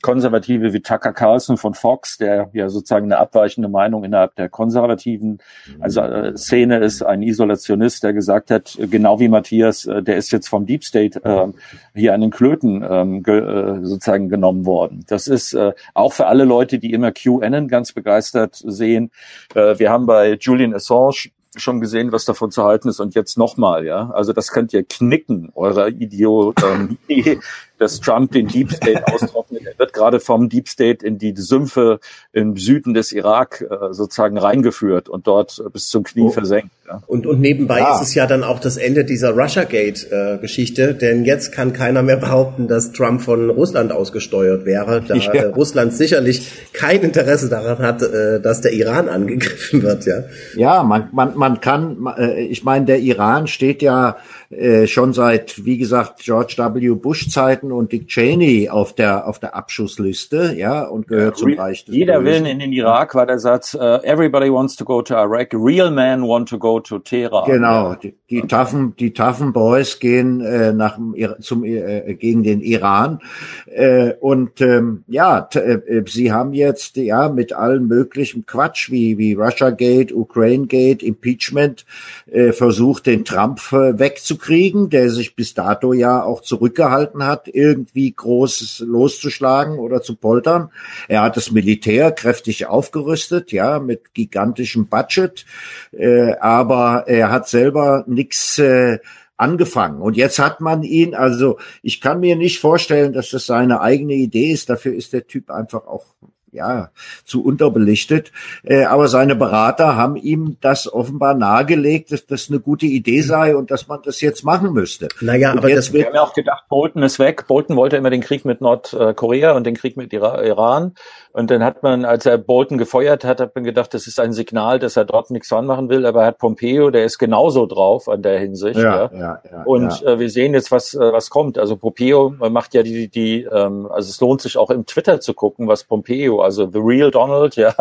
Konservative wie Tucker Carlson von Fox, der ja sozusagen eine abweichende Meinung innerhalb der konservativen also äh, Szene ist, ein Isolationist, der gesagt hat, genau wie Matthias, äh, der ist jetzt vom Deep State äh, hier an den Klöten ähm, ge, äh, sozusagen genommen worden. Das ist äh, auch für alle Leute, die immer QAnon ganz begeistert sehen. Äh, wir haben bei Julian Assange schon gesehen, was davon zu halten ist und jetzt nochmal, ja. Also das könnt ihr knicken, eurer Idiot, ähm, dass Trump den Deep State austrocknet. Er wird gerade vom Deep State in die Sümpfe im Süden des Irak äh, sozusagen reingeführt und dort äh, bis zum Knie oh. versenkt. Ja. Und, und nebenbei ah. ist es ja dann auch das Ende dieser Russiagate-Geschichte, äh, denn jetzt kann keiner mehr behaupten, dass Trump von Russland ausgesteuert wäre, da ja. Äh, Russland sicherlich kein Interesse daran hat, äh, dass der Iran angegriffen wird. Ja, ja man, man, man kann, äh, ich meine, der Iran steht ja äh, schon seit, wie gesagt, George W. Bush Und Dick Cheney auf der auf der Abschussliste, ja, und gehört ja, zum Reich des Jeder. Willen in den Irak war der Satz, uh, everybody wants to go to Iraq, real men want to go to Teheran. Genau, die, die taffen die taffen Boys gehen äh, nach zum äh, gegen den Iran äh, und ähm, ja, äh, sie haben jetzt ja mit allen möglichen Quatsch wie wie Russia Gate, Ukraine Gate, Impeachment äh, versucht den Trump äh, wegzukriegen kriegen, der sich bis dato ja auch zurückgehalten hat, irgendwie Großes loszuschlagen oder zu poltern. Er hat das Militär kräftig aufgerüstet, ja, mit gigantischem Budget, äh, aber er hat selber nichts äh, angefangen. Und jetzt hat man ihn, also ich kann mir nicht vorstellen, dass das seine eigene Idee ist. Dafür ist der Typ einfach auch ja, zu unterbelichtet. Äh, aber seine Berater haben ihm das offenbar nahegelegt, dass das eine gute Idee sei und dass man das jetzt machen müsste. Naja, und aber jetzt das wir haben ja auch gedacht, Bolton ist weg. Bolton wollte immer den Krieg mit Nordkorea und den Krieg mit Iran. Und dann hat man, als er Bolton gefeuert hat, hat man gedacht, das ist ein Signal, dass er dort nichts anmachen will. Aber er hat Pompeo, der ist genauso drauf an der Hinsicht. Ja, ja. ja, ja und. Äh, wir sehen jetzt, was, äh, was kommt. Also Pompeo macht ja die, die, ähm, also es lohnt sich auch im Twitter zu gucken, was Pompeo, also The Real Donald, ja,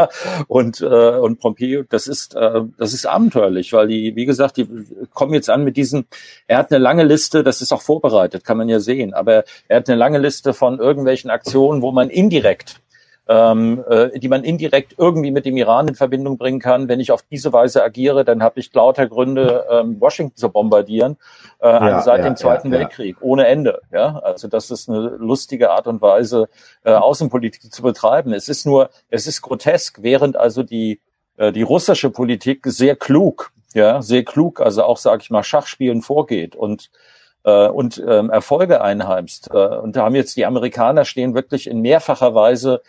und, äh, und Pompeo, das ist, äh, das ist abenteuerlich, weil die, wie gesagt, die kommen jetzt an mit diesen, er hat eine lange Liste, das ist auch vorbereitet, kann man ja sehen, aber er hat eine lange Liste von irgendwelchen Aktionen, wo man indirekt ähm, äh, die man indirekt irgendwie mit dem Iran in Verbindung bringen kann. Wenn ich auf diese Weise agiere, dann habe ich lauter Gründe, ähm, Washington zu bombardieren, äh, ja, seit ja, dem Zweiten ja, Weltkrieg, ohne Ende. Ja, also das ist eine lustige Art und Weise, äh, Außenpolitik zu betreiben. Es ist nur, es ist grotesk, während also die äh, die russische Politik sehr klug, ja, sehr klug, also auch sage ich mal Schachspielen vorgeht und äh, und ähm, Erfolge einheimst. Äh, und da haben jetzt die Amerikaner stehen wirklich in mehrfacher Weise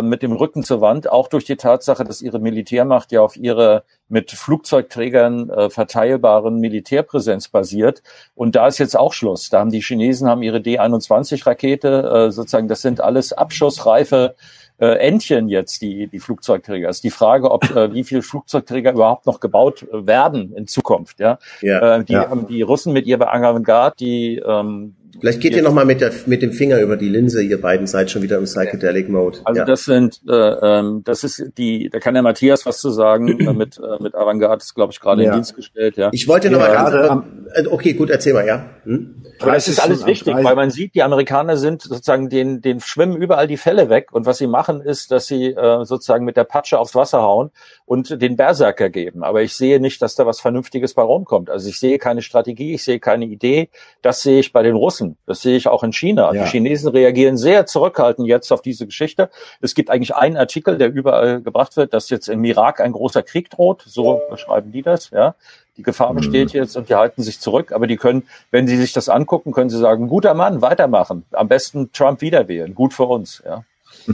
mit dem Rücken zur Wand, auch durch die Tatsache, dass ihre Militärmacht ja auf ihre mit Flugzeugträgern äh, verteilbaren Militärpräsenz basiert. Und da ist jetzt auch Schluss. Da haben die Chinesen haben ihre D-21-Rakete, äh, sozusagen, das sind alles abschussreife äh, Entchen jetzt, die, die Flugzeugträger. Es ist die Frage, ob äh, wie viele Flugzeugträger überhaupt noch gebaut äh, werden in Zukunft. Ja, ja äh, die ja. haben die Russen mit ihrer Avantgarde, die ähm, Vielleicht geht ihr nochmal mit, der, mit dem Finger über die Linse, ihr beiden seid schon wieder im Psychedelic Mode. Also ja. das sind, äh, ähm, das ist die, da kann der Matthias was zu sagen, äh, mit, äh, mit Avantgarde ist, glaube ich, gerade ja. in Dienst gestellt, ja. Ich wollte nochmal ja, ganz, äh, okay, gut, erzähl mal, ja. Hm? Aber das ist alles wichtig, weil man sieht, die Amerikaner sind sozusagen, den, den schwimmen überall die Fälle weg und was sie machen ist, dass sie äh, sozusagen mit der Patsche aufs Wasser hauen und den Berserker geben. Aber ich sehe nicht, dass da was Vernünftiges bei rumkommt. Also ich sehe keine Strategie, ich sehe keine Idee. Das sehe ich bei den Russen. Das sehe ich auch in China. Ja. Die Chinesen reagieren sehr zurückhaltend jetzt auf diese Geschichte. Es gibt eigentlich einen Artikel, der überall gebracht wird, dass jetzt im Irak ein großer Krieg droht. So beschreiben die das, ja. Die Gefahr besteht mhm. jetzt und die halten sich zurück, aber die können, wenn sie sich das angucken, können sie sagen, guter Mann, weitermachen. Am besten Trump wieder wählen. Gut für uns, ja.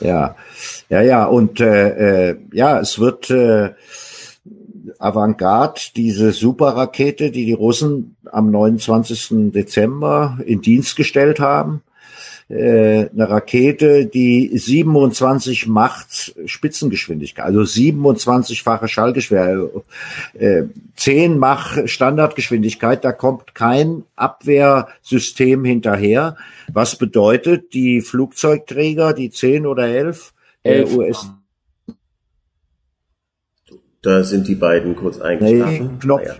ja, ja, ja, und äh, äh, ja, es wird äh, Avantgarde, diese Superrakete, die die Russen am 29. Dezember in Dienst gestellt haben, äh, eine Rakete, die 27 macht Spitzengeschwindigkeit, also 27-fache Schallgeschwindigkeit, äh, 10 Mach Standardgeschwindigkeit, da kommt kein Abwehrsystem hinterher, was bedeutet, die Flugzeugträger, die 10 oder 11 äh, US da sind die beiden kurz eingeschlafen. Nee, Knopf. Ah, ja.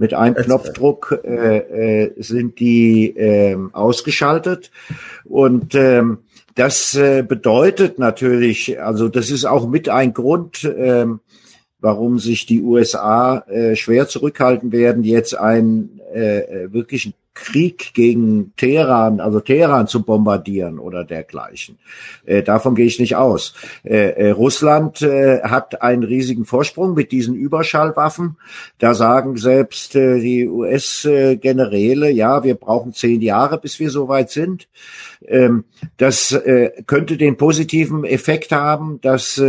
Mit einem Knopfdruck äh, äh, sind die äh, ausgeschaltet und ähm, das äh, bedeutet natürlich, also das ist auch mit ein Grund, äh, warum sich die USA äh, schwer zurückhalten werden, jetzt einen äh, äh wirklichen Krieg gegen Teheran, also Teheran zu bombardieren oder dergleichen. Äh, davon gehe ich nicht aus. Äh, äh, Russland äh, hat einen riesigen Vorsprung mit diesen Überschallwaffen. Da sagen selbst äh, die US-Generäle, ja, wir brauchen zehn Jahre, bis wir so weit sind. Ähm, das äh, könnte den positiven Effekt haben, dass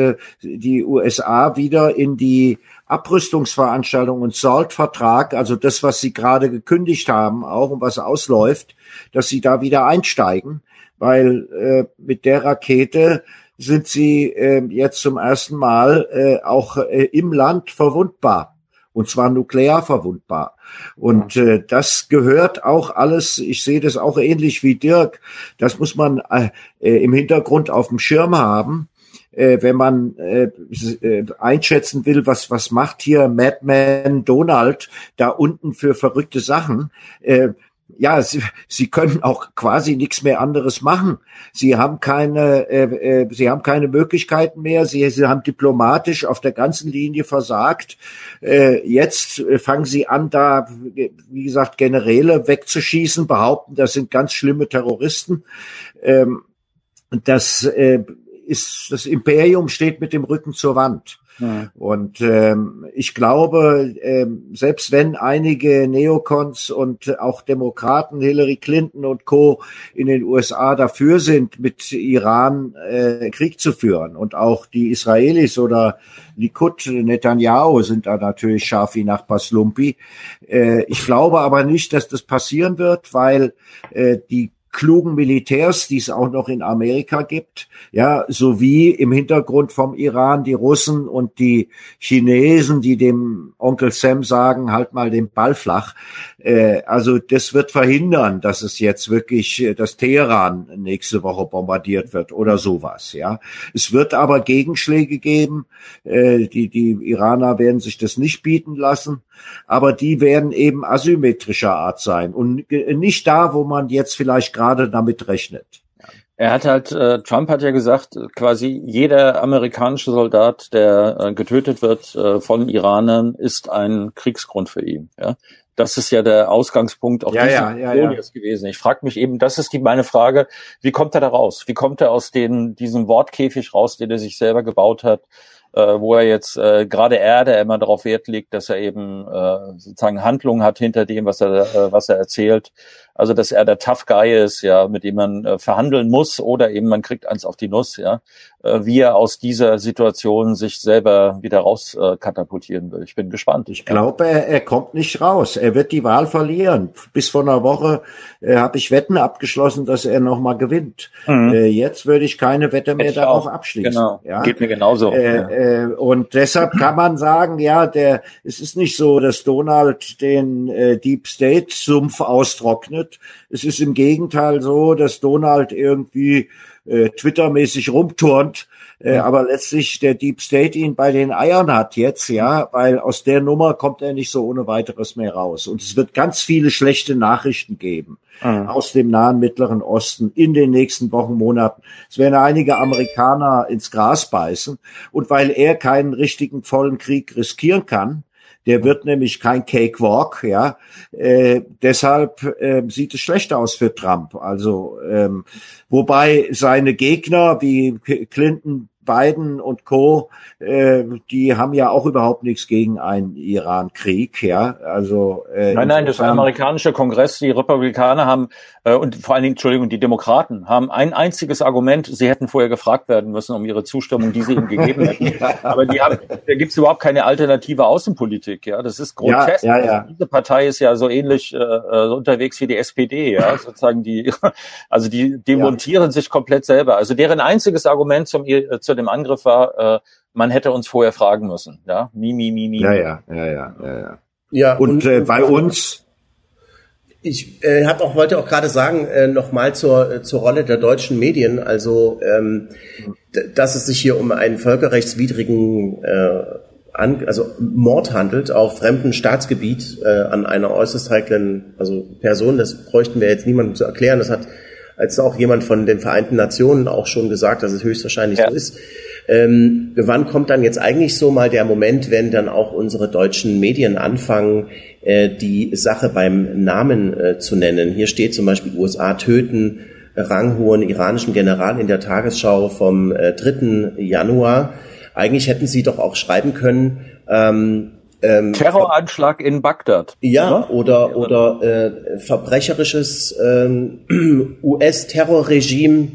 die USA wieder in die Abrüstungsveranstaltung und SALT-Vertrag, also das, was Sie gerade gekündigt haben, auch und was ausläuft, dass Sie da wieder einsteigen, weil äh, mit der Rakete sind Sie äh, jetzt zum ersten Mal äh, auch äh, im Land verwundbar und zwar nuklear verwundbar. Und äh, das gehört auch alles, ich sehe das auch ähnlich wie Dirk, das muss man äh, im Hintergrund auf dem Schirm haben äh, wenn man äh, äh, einschätzen will, was was macht hier Madman Donald da unten für verrückte Sachen. Äh, ja, sie, sie können auch quasi nichts mehr anderes machen. Sie haben keine, äh, äh, sie haben keine Möglichkeiten mehr. Sie, sie haben diplomatisch auf der ganzen Linie versagt. Äh, jetzt äh, fangen sie an, da, wie gesagt, Generäle wegzuschießen, behaupten, das sind ganz schlimme Terroristen. Ähm, das äh, ist das Imperium steht mit dem Rücken zur Wand. Ja. Und ähm, ich glaube, ähm, selbst wenn einige Neokons und auch Demokraten, Hillary Clinton und Co. in den USA dafür sind, mit Iran äh, Krieg zu führen und auch die Israelis oder Likud, Netanyahu sind da natürlich scharf wie nach Paslumpi. Äh, ich glaube aber nicht, dass das passieren wird, weil äh, die klugen Militärs, die es auch noch in Amerika gibt, ja, sowie im Hintergrund vom Iran die Russen und die Chinesen, die dem Onkel Sam sagen, halt mal den Ball flach. Äh, also das wird verhindern, dass es jetzt wirklich äh, das Teheran nächste Woche bombardiert wird oder sowas, ja. Es wird aber Gegenschläge geben, äh, die, die Iraner werden sich das nicht bieten lassen, aber die werden eben asymmetrischer Art sein und nicht da, wo man jetzt vielleicht gerade damit rechnet. Er hat halt, äh, Trump hat ja gesagt, quasi jeder amerikanische Soldat, der äh, getötet wird äh, von Iranern, ist ein Kriegsgrund für ihn. Ja? Das ist ja der Ausgangspunkt auch ja, ja, ja, ja. gewesen. Ich frage mich eben, das ist die meine Frage, wie kommt er da raus? Wie kommt er aus den, diesem Wortkäfig raus, den er sich selber gebaut hat? äh, wo er jetzt äh, gerade er, der immer darauf Wert legt, dass er eben äh, sozusagen Handlungen hat hinter dem, was er äh, was er erzählt. Also dass er der Tough Guy ist, ja, mit dem man äh, verhandeln muss oder eben man kriegt eins auf die Nuss, ja, äh, wie er aus dieser Situation sich selber wieder raus äh, katapultieren will. Ich bin gespannt. Ich glaube, er, er kommt nicht raus. Er wird die Wahl verlieren. Bis vor einer Woche äh, habe ich Wetten abgeschlossen, dass er noch mal gewinnt. Mhm. Äh, jetzt würde ich keine Wette mehr darauf auch. abschließen. Genau. Ja? Geht mir genauso. Äh, ja. äh, und deshalb kann man sagen, ja, der es ist nicht so, dass Donald den äh, Deep State Sumpf austrocknet wird. Es ist im Gegenteil so, dass Donald irgendwie äh, Twitter-mäßig rumturnt, äh, ja. aber letztlich der Deep State ihn bei den Eiern hat jetzt, ja, weil aus der Nummer kommt er nicht so ohne weiteres mehr raus. Und es wird ganz viele schlechte Nachrichten geben mhm. aus dem nahen Mittleren Osten in den nächsten Wochen, Monaten. Es werden einige Amerikaner ins Gras beißen. Und weil er keinen richtigen vollen Krieg riskieren kann, der wird nämlich kein Cakewalk, ja. Äh, deshalb äh, sieht es schlecht aus für Trump. Also ähm, wobei seine Gegner wie Clinton Biden und Co., äh, die haben ja auch überhaupt nichts gegen einen Iran-Krieg, ja. Also äh, nein, nein, das amerikanische Kongress, die Republikaner haben äh, und vor allen Dingen, Entschuldigung, die Demokraten haben ein einziges Argument. Sie hätten vorher gefragt werden müssen um ihre Zustimmung, die sie ihm gegeben hätten. ja. Aber die haben, da gibt es überhaupt keine alternative Außenpolitik, ja. Das ist grotesk. Ja, ja, ja. Also diese Partei ist ja so ähnlich äh, äh unterwegs wie die SPD, ja. Sozusagen die, also die demontieren sich komplett selber. Also deren einziges Argument zum, äh, dem Angriff war, äh, man hätte uns vorher fragen müssen. Ja, mi, mi, mi, mi. Ja, ja, ja, ja, ja. ja. ja und, und äh, bei uns. Ich äh, habe auch wollte auch gerade sagen äh, nochmal zur äh, zur Rolle der deutschen Medien, also ähm, dass es sich hier um einen völkerrechtswidrigen äh, an, also Mord handelt auf fremdem Staatsgebiet äh, an einer äußerst heiklen also Person. Das bräuchten wir jetzt niemandem zu erklären. Das hat als auch jemand von den Vereinten Nationen auch schon gesagt, dass es höchstwahrscheinlich ja. so ist. Ähm, wann kommt dann jetzt eigentlich so mal der Moment, wenn dann auch unsere deutschen Medien anfangen, äh, die Sache beim Namen äh, zu nennen? Hier steht zum Beispiel USA töten ranghohen iranischen General in der Tagesschau vom äh, 3. Januar. Eigentlich hätten Sie doch auch schreiben können, ähm, ähm, Terroranschlag in Bagdad. Ja, oder, oder äh, verbrecherisches ähm, US-Terrorregime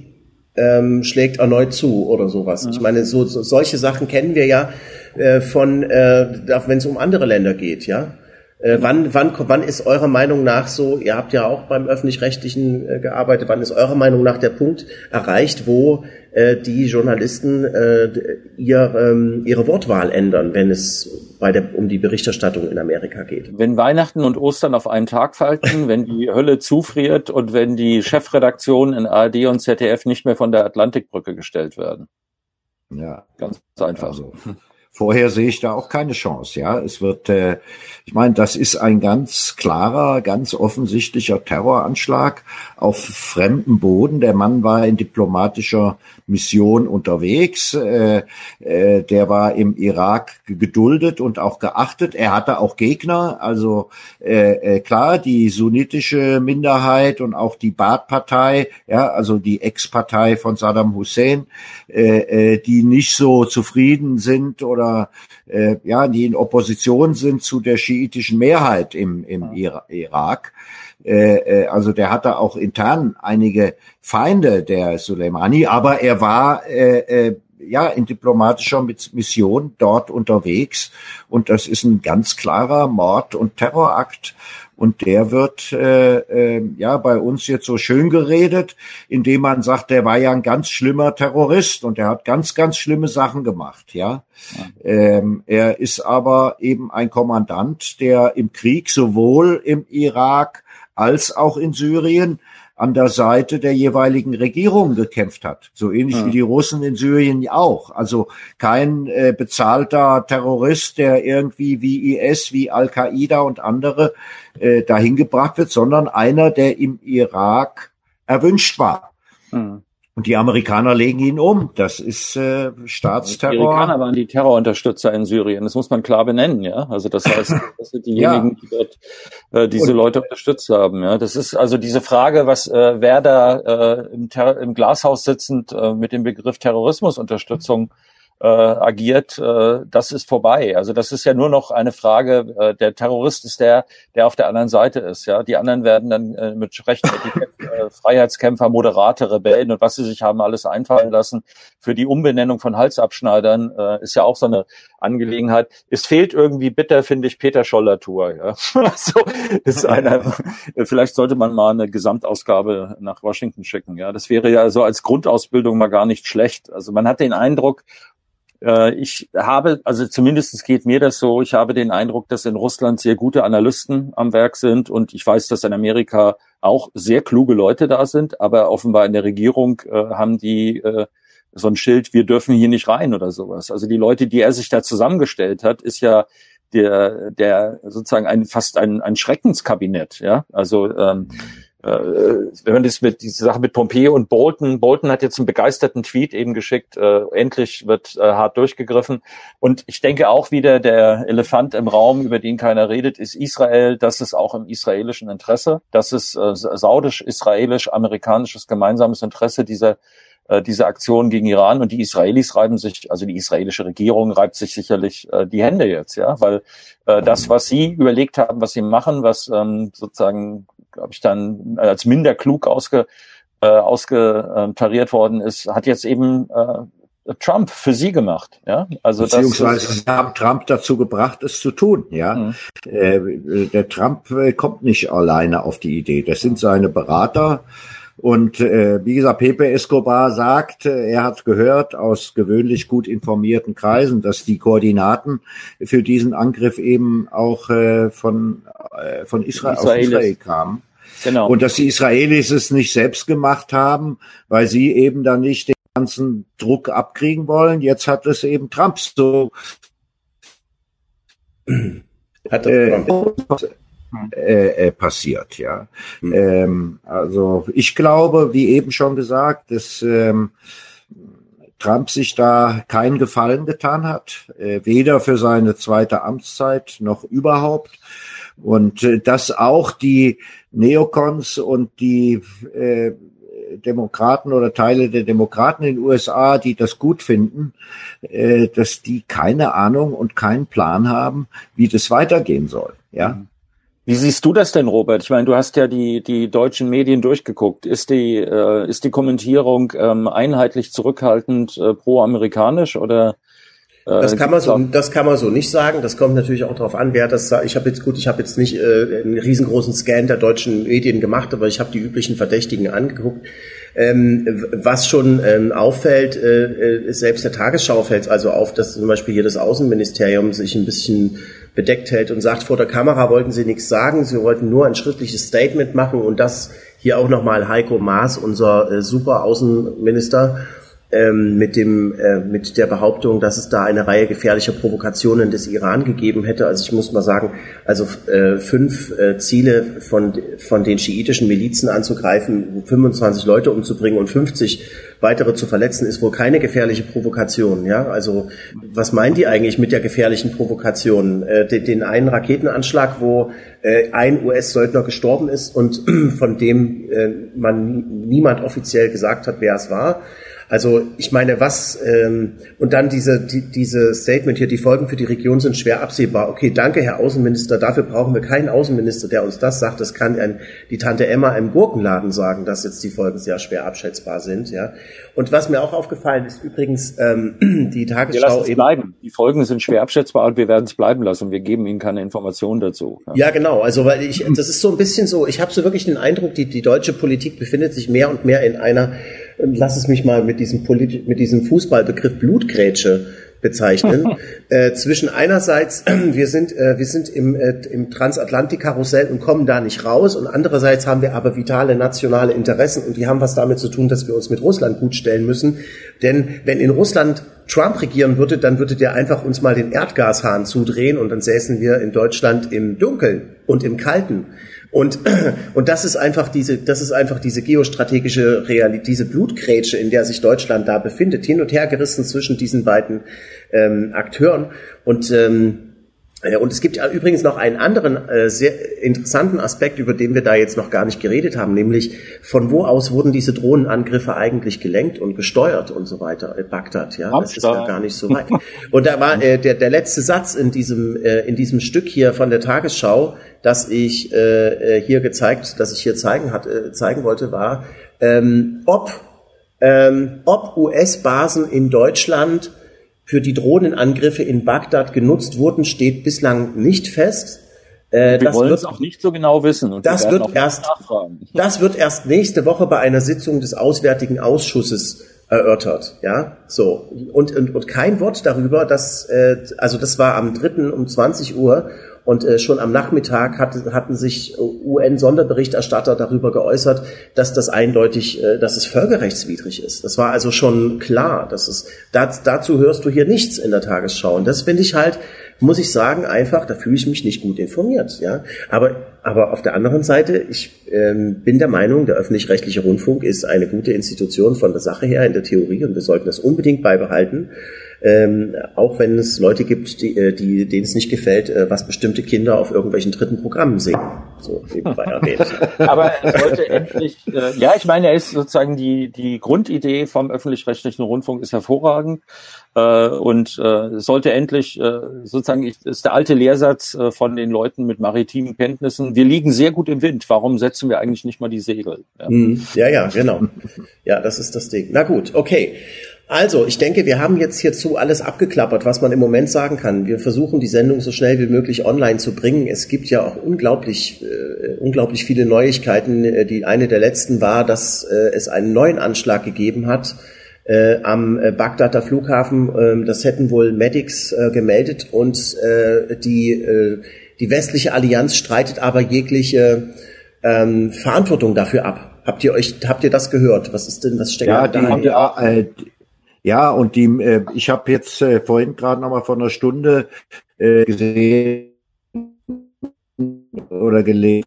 ähm, schlägt erneut zu oder sowas. Mhm. Ich meine, so, so solche Sachen kennen wir ja äh, von, äh, wenn es um andere Länder geht, ja. Äh, wann, wann, wann ist eurer Meinung nach so, ihr habt ja auch beim öffentlich-rechtlichen äh, gearbeitet, wann ist eurer Meinung nach der Punkt erreicht, wo äh, die Journalisten äh, ihr, ähm, ihre Wortwahl ändern, wenn es bei der, um die Berichterstattung in Amerika geht? Wenn Weihnachten und Ostern auf einen Tag falten, wenn die Hölle zufriert und wenn die Chefredaktionen in ARD und ZDF nicht mehr von der Atlantikbrücke gestellt werden. Ja. Ganz einfach. Also. Vorher sehe ich da auch keine Chance. Ja, es wird, äh, ich meine, das ist ein ganz klarer, ganz offensichtlicher Terroranschlag auf fremdem Boden. Der Mann war in diplomatischer Mission unterwegs. Äh, äh, der war im Irak geduldet und auch geachtet. Er hatte auch Gegner. Also äh, äh, klar, die sunnitische Minderheit und auch die Baath-Partei, ja, also die Ex-Partei von Saddam Hussein, äh, äh, die nicht so zufrieden sind oder oder äh, ja, die in Opposition sind zu der schiitischen Mehrheit im, im Irak. Äh, äh, also der hatte auch intern einige Feinde, der Soleimani, aber er war äh, äh, ja in diplomatischer Mission dort unterwegs. Und das ist ein ganz klarer Mord- und Terrorakt und der wird äh, äh, ja bei uns jetzt so schön geredet, indem man sagt, der war ja ein ganz schlimmer Terrorist und er hat ganz, ganz schlimme Sachen gemacht. Ja, ja. Ähm, er ist aber eben ein Kommandant, der im Krieg sowohl im Irak als auch in Syrien an der Seite der jeweiligen Regierung gekämpft hat. So ähnlich ja. wie die Russen in Syrien auch. Also kein äh, bezahlter Terrorist, der irgendwie wie IS, wie Al-Qaida und andere äh, dahin gebracht wird, sondern einer, der im Irak erwünscht war. Mhm. Und die Amerikaner legen ihn um. Das ist äh, Staatsterror. Die Amerikaner waren die Terrorunterstützer in Syrien. Das muss man klar benennen, ja. Also das heißt, das sind diejenigen, ja. die dort äh, diese Und, Leute unterstützt haben. Ja, das ist also diese Frage, was äh, wer da äh, im, Ter im Glashaus sitzend äh, mit dem Begriff Terrorismusunterstützung äh, agiert, äh, das ist vorbei. Also das ist ja nur noch eine Frage, äh, der Terrorist ist der, der auf der anderen Seite ist. Ja, Die anderen werden dann äh, mit Etikett äh, Freiheitskämpfer, Moderate, Rebellen und was sie sich haben alles einfallen lassen. Für die Umbenennung von Halsabschneidern äh, ist ja auch so eine Angelegenheit. Es fehlt irgendwie bitter, finde ich, Peter Scholler-Tour. Ja. so ist einer, vielleicht sollte man mal eine Gesamtausgabe nach Washington schicken. Ja, Das wäre ja so als Grundausbildung mal gar nicht schlecht. Also man hat den Eindruck, äh, ich habe, also zumindest geht mir das so, ich habe den Eindruck, dass in Russland sehr gute Analysten am Werk sind und ich weiß, dass in Amerika auch sehr kluge Leute da sind, aber offenbar in der Regierung äh, haben die äh, so ein Schild, wir dürfen hier nicht rein oder sowas. Also die Leute, die er sich da zusammengestellt hat, ist ja der, der sozusagen ein fast ein, ein Schreckenskabinett, ja. Also ähm, äh, wenn man das mit diese Sache mit Pompeo und Bolton, Bolton hat jetzt einen begeisterten Tweet eben geschickt, äh, endlich wird äh, hart durchgegriffen. Und ich denke auch wieder, der Elefant im Raum, über den keiner redet, ist Israel. Das ist auch im israelischen Interesse. Das ist äh, saudisch-israelisch-amerikanisches gemeinsames Interesse dieser äh, diese Aktion gegen Iran und die Israelis reiben sich, also die israelische Regierung reibt sich sicherlich äh, die Hände jetzt, ja, weil äh, das, was sie überlegt haben, was sie machen, was ähm, sozusagen glaube ich, dann als minder klug ausge, äh, ausgetariert worden ist, hat jetzt eben äh, Trump für sie gemacht, ja. Also beziehungsweise das, sie haben Trump dazu gebracht, es zu tun, ja. Mhm. Äh, der Trump äh, kommt nicht alleine auf die Idee. Das sind seine Berater. Und äh, wie gesagt, Pepe Escobar sagt, äh, er hat gehört aus gewöhnlich gut informierten Kreisen, dass die Koordinaten für diesen Angriff eben auch äh, von, äh, von Israel, aus Israel kamen. Genau. Und dass die Israelis es nicht selbst gemacht haben, weil sie eben dann nicht den ganzen Druck abkriegen wollen. Jetzt hat es eben Trump so hat äh, äh, äh, passiert, ja. Mhm. Ähm, also ich glaube, wie eben schon gesagt, dass ähm, Trump sich da keinen Gefallen getan hat, äh, weder für seine zweite Amtszeit noch überhaupt. Und äh, dass auch die Neokons und die äh, Demokraten oder Teile der Demokraten in den USA, die das gut finden, äh, dass die keine Ahnung und keinen Plan haben, wie das weitergehen soll. Ja. Wie siehst du das denn, Robert? Ich meine, du hast ja die, die deutschen Medien durchgeguckt. Ist die, äh, ist die Kommentierung ähm, einheitlich zurückhaltend äh, pro-amerikanisch oder? Äh, das kann man so, das kann man so nicht sagen. Das kommt natürlich auch darauf an, wer das sagt. Ich habe jetzt gut, ich habe jetzt nicht äh, einen riesengroßen Scan der deutschen Medien gemacht, aber ich habe die üblichen Verdächtigen angeguckt. Ähm, was schon ähm, auffällt, äh, äh selbst der Tagesschau fällt also auf, dass zum Beispiel hier das Außenministerium sich ein bisschen bedeckt hält und sagt, vor der Kamera wollten sie nichts sagen, sie wollten nur ein schriftliches Statement machen und das hier auch nochmal Heiko Maas, unser äh, super Außenminister, ähm, mit dem äh, mit der Behauptung, dass es da eine Reihe gefährlicher Provokationen des Iran gegeben hätte. Also ich muss mal sagen, also äh, fünf äh, Ziele von von den schiitischen Milizen anzugreifen, 25 Leute umzubringen und 50 weitere zu verletzen, ist wohl keine gefährliche Provokation. Ja, also was meint die eigentlich mit der gefährlichen Provokation? Äh, den, den einen Raketenanschlag, wo äh, ein US-Söldner gestorben ist und von dem äh, man niemand offiziell gesagt hat, wer es war. Also ich meine, was ähm, und dann diese die, diese Statement hier: Die Folgen für die Region sind schwer absehbar. Okay, danke, Herr Außenminister. Dafür brauchen wir keinen Außenminister, der uns das sagt. Das kann ein, die Tante Emma im Gurkenladen sagen, dass jetzt die Folgen sehr schwer abschätzbar sind. Ja. Und was mir auch aufgefallen ist übrigens ähm, die Tagesschau wir eben bleiben. Die Folgen sind schwer abschätzbar und wir werden es bleiben lassen. Wir geben Ihnen keine Informationen dazu. Ja. ja, genau. Also weil ich das ist so ein bisschen so. Ich habe so wirklich den Eindruck, die die deutsche Politik befindet sich mehr und mehr in einer lass es mich mal mit diesem, Polit mit diesem Fußballbegriff Blutgrätsche bezeichnen. äh, zwischen einerseits, wir sind, äh, wir sind im, äh, im Transatlantik-Karussell und kommen da nicht raus und andererseits haben wir aber vitale nationale Interessen und die haben was damit zu tun, dass wir uns mit Russland gut stellen müssen. Denn wenn in Russland Trump regieren würde, dann würde der einfach uns mal den Erdgashahn zudrehen und dann säßen wir in Deutschland im Dunkeln und im Kalten. Und, und das ist einfach diese, das ist einfach diese geostrategische Realität, diese Blutgrätsche, in der sich Deutschland da befindet, hin und her gerissen zwischen diesen beiden ähm, Akteuren. Und ähm, Und es gibt ja übrigens noch einen anderen äh, sehr interessanten Aspekt, über den wir da jetzt noch gar nicht geredet haben, nämlich von wo aus wurden diese Drohnenangriffe eigentlich gelenkt und gesteuert und so weiter. Äh, Bagdad, ja, das ist ja gar nicht so weit. Und da war äh, der, der letzte Satz in diesem äh, in diesem Stück hier von der Tagesschau, dass ich äh, äh hier gezeigt, dass ich hier zeigen hat, äh, zeigen wollte, war, ähm, ob ähm, ob US-Basen in Deutschland für die Drohnenangriffe in Bagdad genutzt wurden, steht bislang nicht fest. Äh, wir wollen es auch nicht so genau wissen. Und das wird erst, das wird erst nächste Woche bei einer Sitzung des Auswärtigen Ausschusses erörtert, ja, so und und, und kein Wort darüber, dass äh, also das war am 3. um 20 Uhr und äh, schon am Nachmittag hat, hatten sich UN-Sonderberichterstatter darüber geäußert, dass das eindeutig, äh, dass es völkerrechtswidrig ist. Das war also schon klar. Dass es, das, dazu hörst du hier nichts in der Tagesschau. Und das finde ich halt, muss ich sagen, einfach, da fühle ich mich nicht gut informiert. Ja, aber aber auf der anderen Seite, ich ähm, bin der Meinung, der öffentlich-rechtliche Rundfunk ist eine gute Institution von der Sache her in der Theorie und wir sollten das unbedingt beibehalten ähm, auch wenn es Leute gibt, die, äh, die, denen es nicht gefällt, äh, was bestimmte Kinder auf irgendwelchen dritten Programmen sehen. So nebenbei erwähnt. Aber es sollte endlich, äh, ja, ich meine, er ist sozusagen die, die Grundidee vom öffentlich-rechtlichen Rundfunk ist hervorragend äh, und äh, sollte endlich äh, sozusagen ist der alte Lehrsatz äh, von den Leuten mit maritimen Kenntnissen. Wir liegen sehr gut im Wind. Warum setzen wir eigentlich nicht mal die Segel? Ja, mhm. ja, ja genau. Ja, das ist das Ding. Na gut, okay. Also, ich denke, wir haben jetzt hierzu alles abgeklappert, was man im Moment sagen kann. Wir versuchen die Sendung so schnell wie möglich online zu bringen. Es gibt ja auch unglaublich, äh, unglaublich viele Neuigkeiten. Äh, die eine der letzten war, dass äh, es einen neuen Anschlag gegeben hat äh, am äh, Bagdader Flughafen. Ähm, das hätten wohl Medics äh, gemeldet und äh, die, äh, die westliche Allianz streitet aber jegliche ähm, Verantwortung dafür ab. Habt ihr euch, habt ihr das gehört? Was ist denn, was steckt ja, da? Die, ja, äh, ja, und die, äh, ich habe jetzt äh, vorhin gerade noch mal vor einer Stunde äh, gesehen oder gelesen,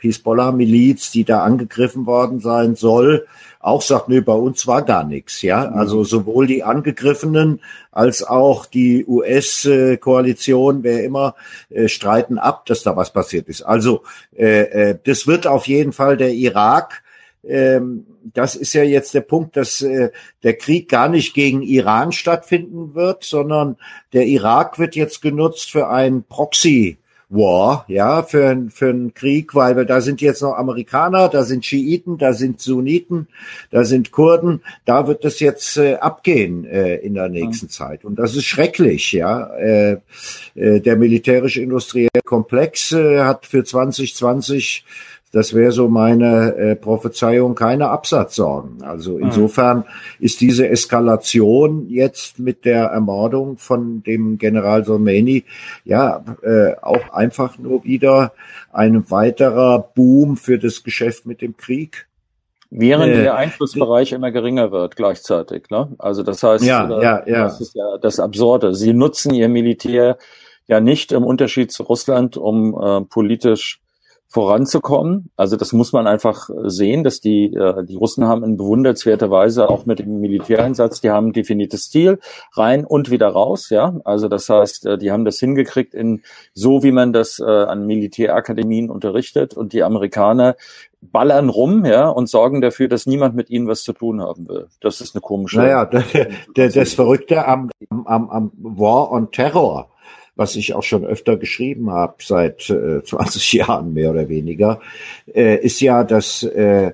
Hisbollah-Miliz, die da angegriffen worden sein soll, auch sagt, nee, bei uns war gar nichts, ja. Mhm. Also sowohl die Angegriffenen als auch die US-Koalition, wer immer, äh, streiten ab, dass da was passiert ist. Also äh, äh, das wird auf jeden Fall der Irak ähm, das ist ja jetzt der Punkt, dass äh, der Krieg gar nicht gegen Iran stattfinden wird, sondern der Irak wird jetzt genutzt für ein Proxy. War, ja, für, für einen Krieg, weil wir, da sind jetzt noch Amerikaner, da sind Schiiten, da sind Sunniten, da sind Kurden, da wird es jetzt äh, abgehen äh, in der nächsten ja. Zeit. Und das ist schrecklich, ja. Äh, äh, der militärisch-industrielle Komplex äh, hat für 2020 das wäre so meine äh, Prophezeiung, keine Absatzsorgen. Also insofern ist diese Eskalation jetzt mit der Ermordung von dem General Soleimani ja äh, auch einfach nur wieder ein weiterer Boom für das Geschäft mit dem Krieg. Während äh, der Einflussbereich immer geringer wird gleichzeitig. Ne? Also das heißt, ja, äh, ja, ja. das ist ja das Absurde. Sie nutzen ihr Militär ja nicht im Unterschied zu Russland, um äh, politisch voranzukommen. Also das muss man einfach sehen, dass die, äh, die Russen haben in bewundernswerter Weise auch mit dem Militäreinsatz, die haben ein definiertes Ziel, rein und wieder raus, ja. Also das heißt, äh, die haben das hingekriegt in so, wie man das äh, an Militärakademien unterrichtet und die Amerikaner ballern rum, ja, und sorgen dafür, dass niemand mit ihnen was zu tun haben will. Das ist eine komische. Naja, das, das Verrückte am, am, am War on Terror was ich auch schon öfter geschrieben habe, seit äh, 20 Jahren mehr oder weniger, äh, ist ja, dass äh,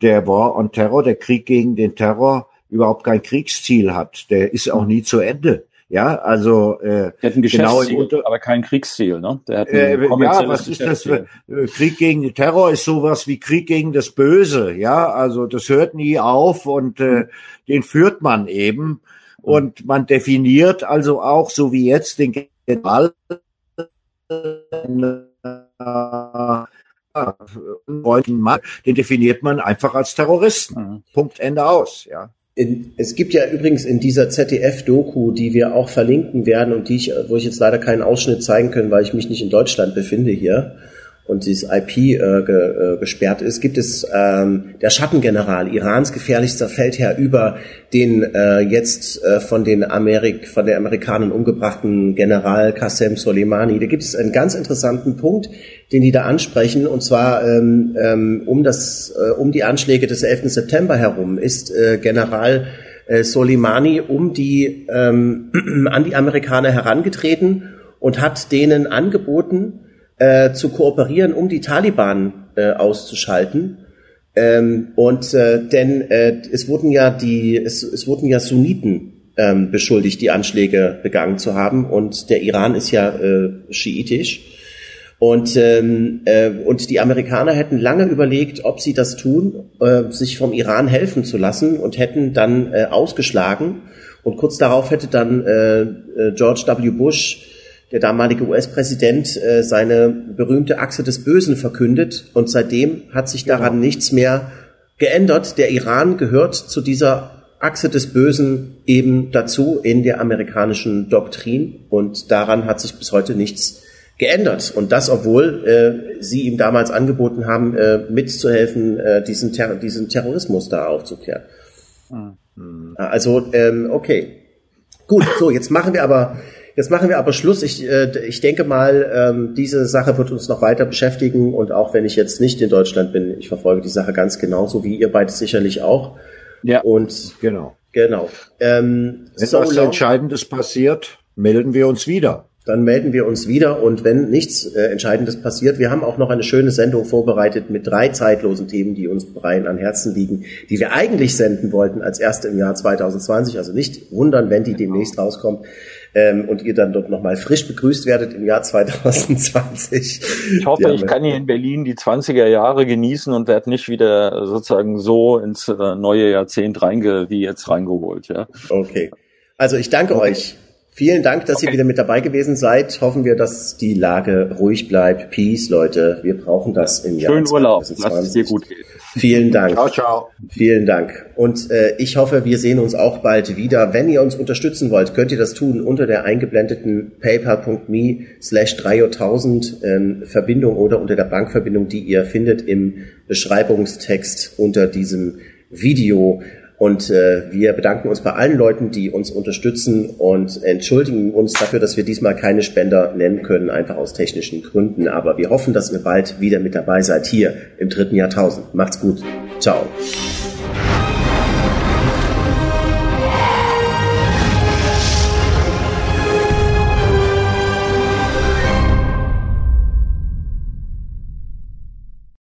der War on Terror, der Krieg gegen den Terror, überhaupt kein Kriegsziel hat. Der ist auch nie zu Ende. Ja, also äh, der hat ein genau im Unter aber kein Kriegsziel, ne? Der hat ein äh, ja, was ist das? Für, Krieg gegen den Terror ist sowas wie Krieg gegen das Böse, ja. Also das hört nie auf und äh, den führt man eben und man definiert also auch so wie jetzt den General den definiert man einfach als Terroristen. Mhm. Punkt Ende aus, ja. In, es gibt ja übrigens in dieser ZDF-Doku, die wir auch verlinken werden und die ich, wo ich jetzt leider keinen Ausschnitt zeigen können, weil ich mich nicht in Deutschland befinde hier, und dieses IP äh, ge, äh, gesperrt ist, gibt es ähm, der Schattengeneral, Irans gefährlichster Feldherr über den äh, jetzt äh, von den Amerik von den Amerikanern umgebrachten General Qasem Soleimani. Da gibt es einen ganz interessanten Punkt, den die da ansprechen, und zwar ähm, ähm, um das äh, um die Anschläge des 11. September herum ist äh, General äh, Soleimani um die ähm, an die Amerikaner herangetreten und hat denen angeboten, äh, zu kooperieren, um die Taliban äh, auszuschalten. Ähm, und äh, denn äh, es wurden ja die es, es wurden ja Sunniten ähm, beschuldigt, die Anschläge begangen zu haben und der Iran ist ja äh, schiitisch. Und, ähm, äh, und die Amerikaner hätten lange überlegt, ob sie das tun, äh, sich vom Iran helfen zu lassen und hätten dann äh, ausgeschlagen. Und kurz darauf hätte dann äh, äh George W. Bush der damalige US-Präsident äh, seine berühmte Achse des Bösen verkündet und seitdem hat sich daran genau. nichts mehr geändert. Der Iran gehört zu dieser Achse des Bösen eben dazu in der amerikanischen Doktrin und daran hat sich bis heute nichts geändert. Und das, obwohl äh, sie ihm damals angeboten haben, äh, mitzuhelfen, äh, diesen, Ter diesen Terrorismus da aufzukehren. Mhm. Also, ähm, okay. Gut, so, jetzt machen wir aber Jetzt machen wir aber Schluss. Ich, äh, ich denke mal, ähm, diese Sache wird uns noch weiter beschäftigen und auch wenn ich jetzt nicht in Deutschland bin, ich verfolge die Sache ganz genauso wie ihr beide sicherlich auch. Ja. Und genau. Genau. Ähm, wenn so was Entscheidendes passiert, melden wir uns wieder dann melden wir uns wieder und wenn nichts äh, Entscheidendes passiert, wir haben auch noch eine schöne Sendung vorbereitet mit drei zeitlosen Themen, die uns Breien an Herzen liegen, die wir eigentlich senden wollten als erste im Jahr 2020. Also nicht wundern, wenn die demnächst rauskommt ähm, und ihr dann dort nochmal frisch begrüßt werdet im Jahr 2020. Ich hoffe, ich kann hier in Berlin die 20er Jahre genießen und werde nicht wieder sozusagen so ins äh, neue Jahrzehnt reinge wie jetzt reingeholt. Ja. Okay. Also ich danke okay. euch. Vielen Dank, dass okay. ihr wieder mit dabei gewesen seid. Hoffen wir, dass die Lage ruhig bleibt. Peace, Leute. Wir brauchen das im Jahr Schönen Urlaub. Lass es dir gut gehen. Vielen Dank. Ciao, ciao. Vielen Dank. Und äh, ich hoffe, wir sehen uns auch bald wieder. Wenn ihr uns unterstützen wollt, könnt ihr das tun unter der eingeblendeten paypal.me slash 3000 ähm, Verbindung oder unter der Bankverbindung, die ihr findet im Beschreibungstext unter diesem Video. Und äh, wir bedanken uns bei allen Leuten, die uns unterstützen und entschuldigen uns dafür, dass wir diesmal keine Spender nennen können, einfach aus technischen Gründen. Aber wir hoffen, dass ihr bald wieder mit dabei seid hier im dritten Jahrtausend. Macht's gut. Ciao.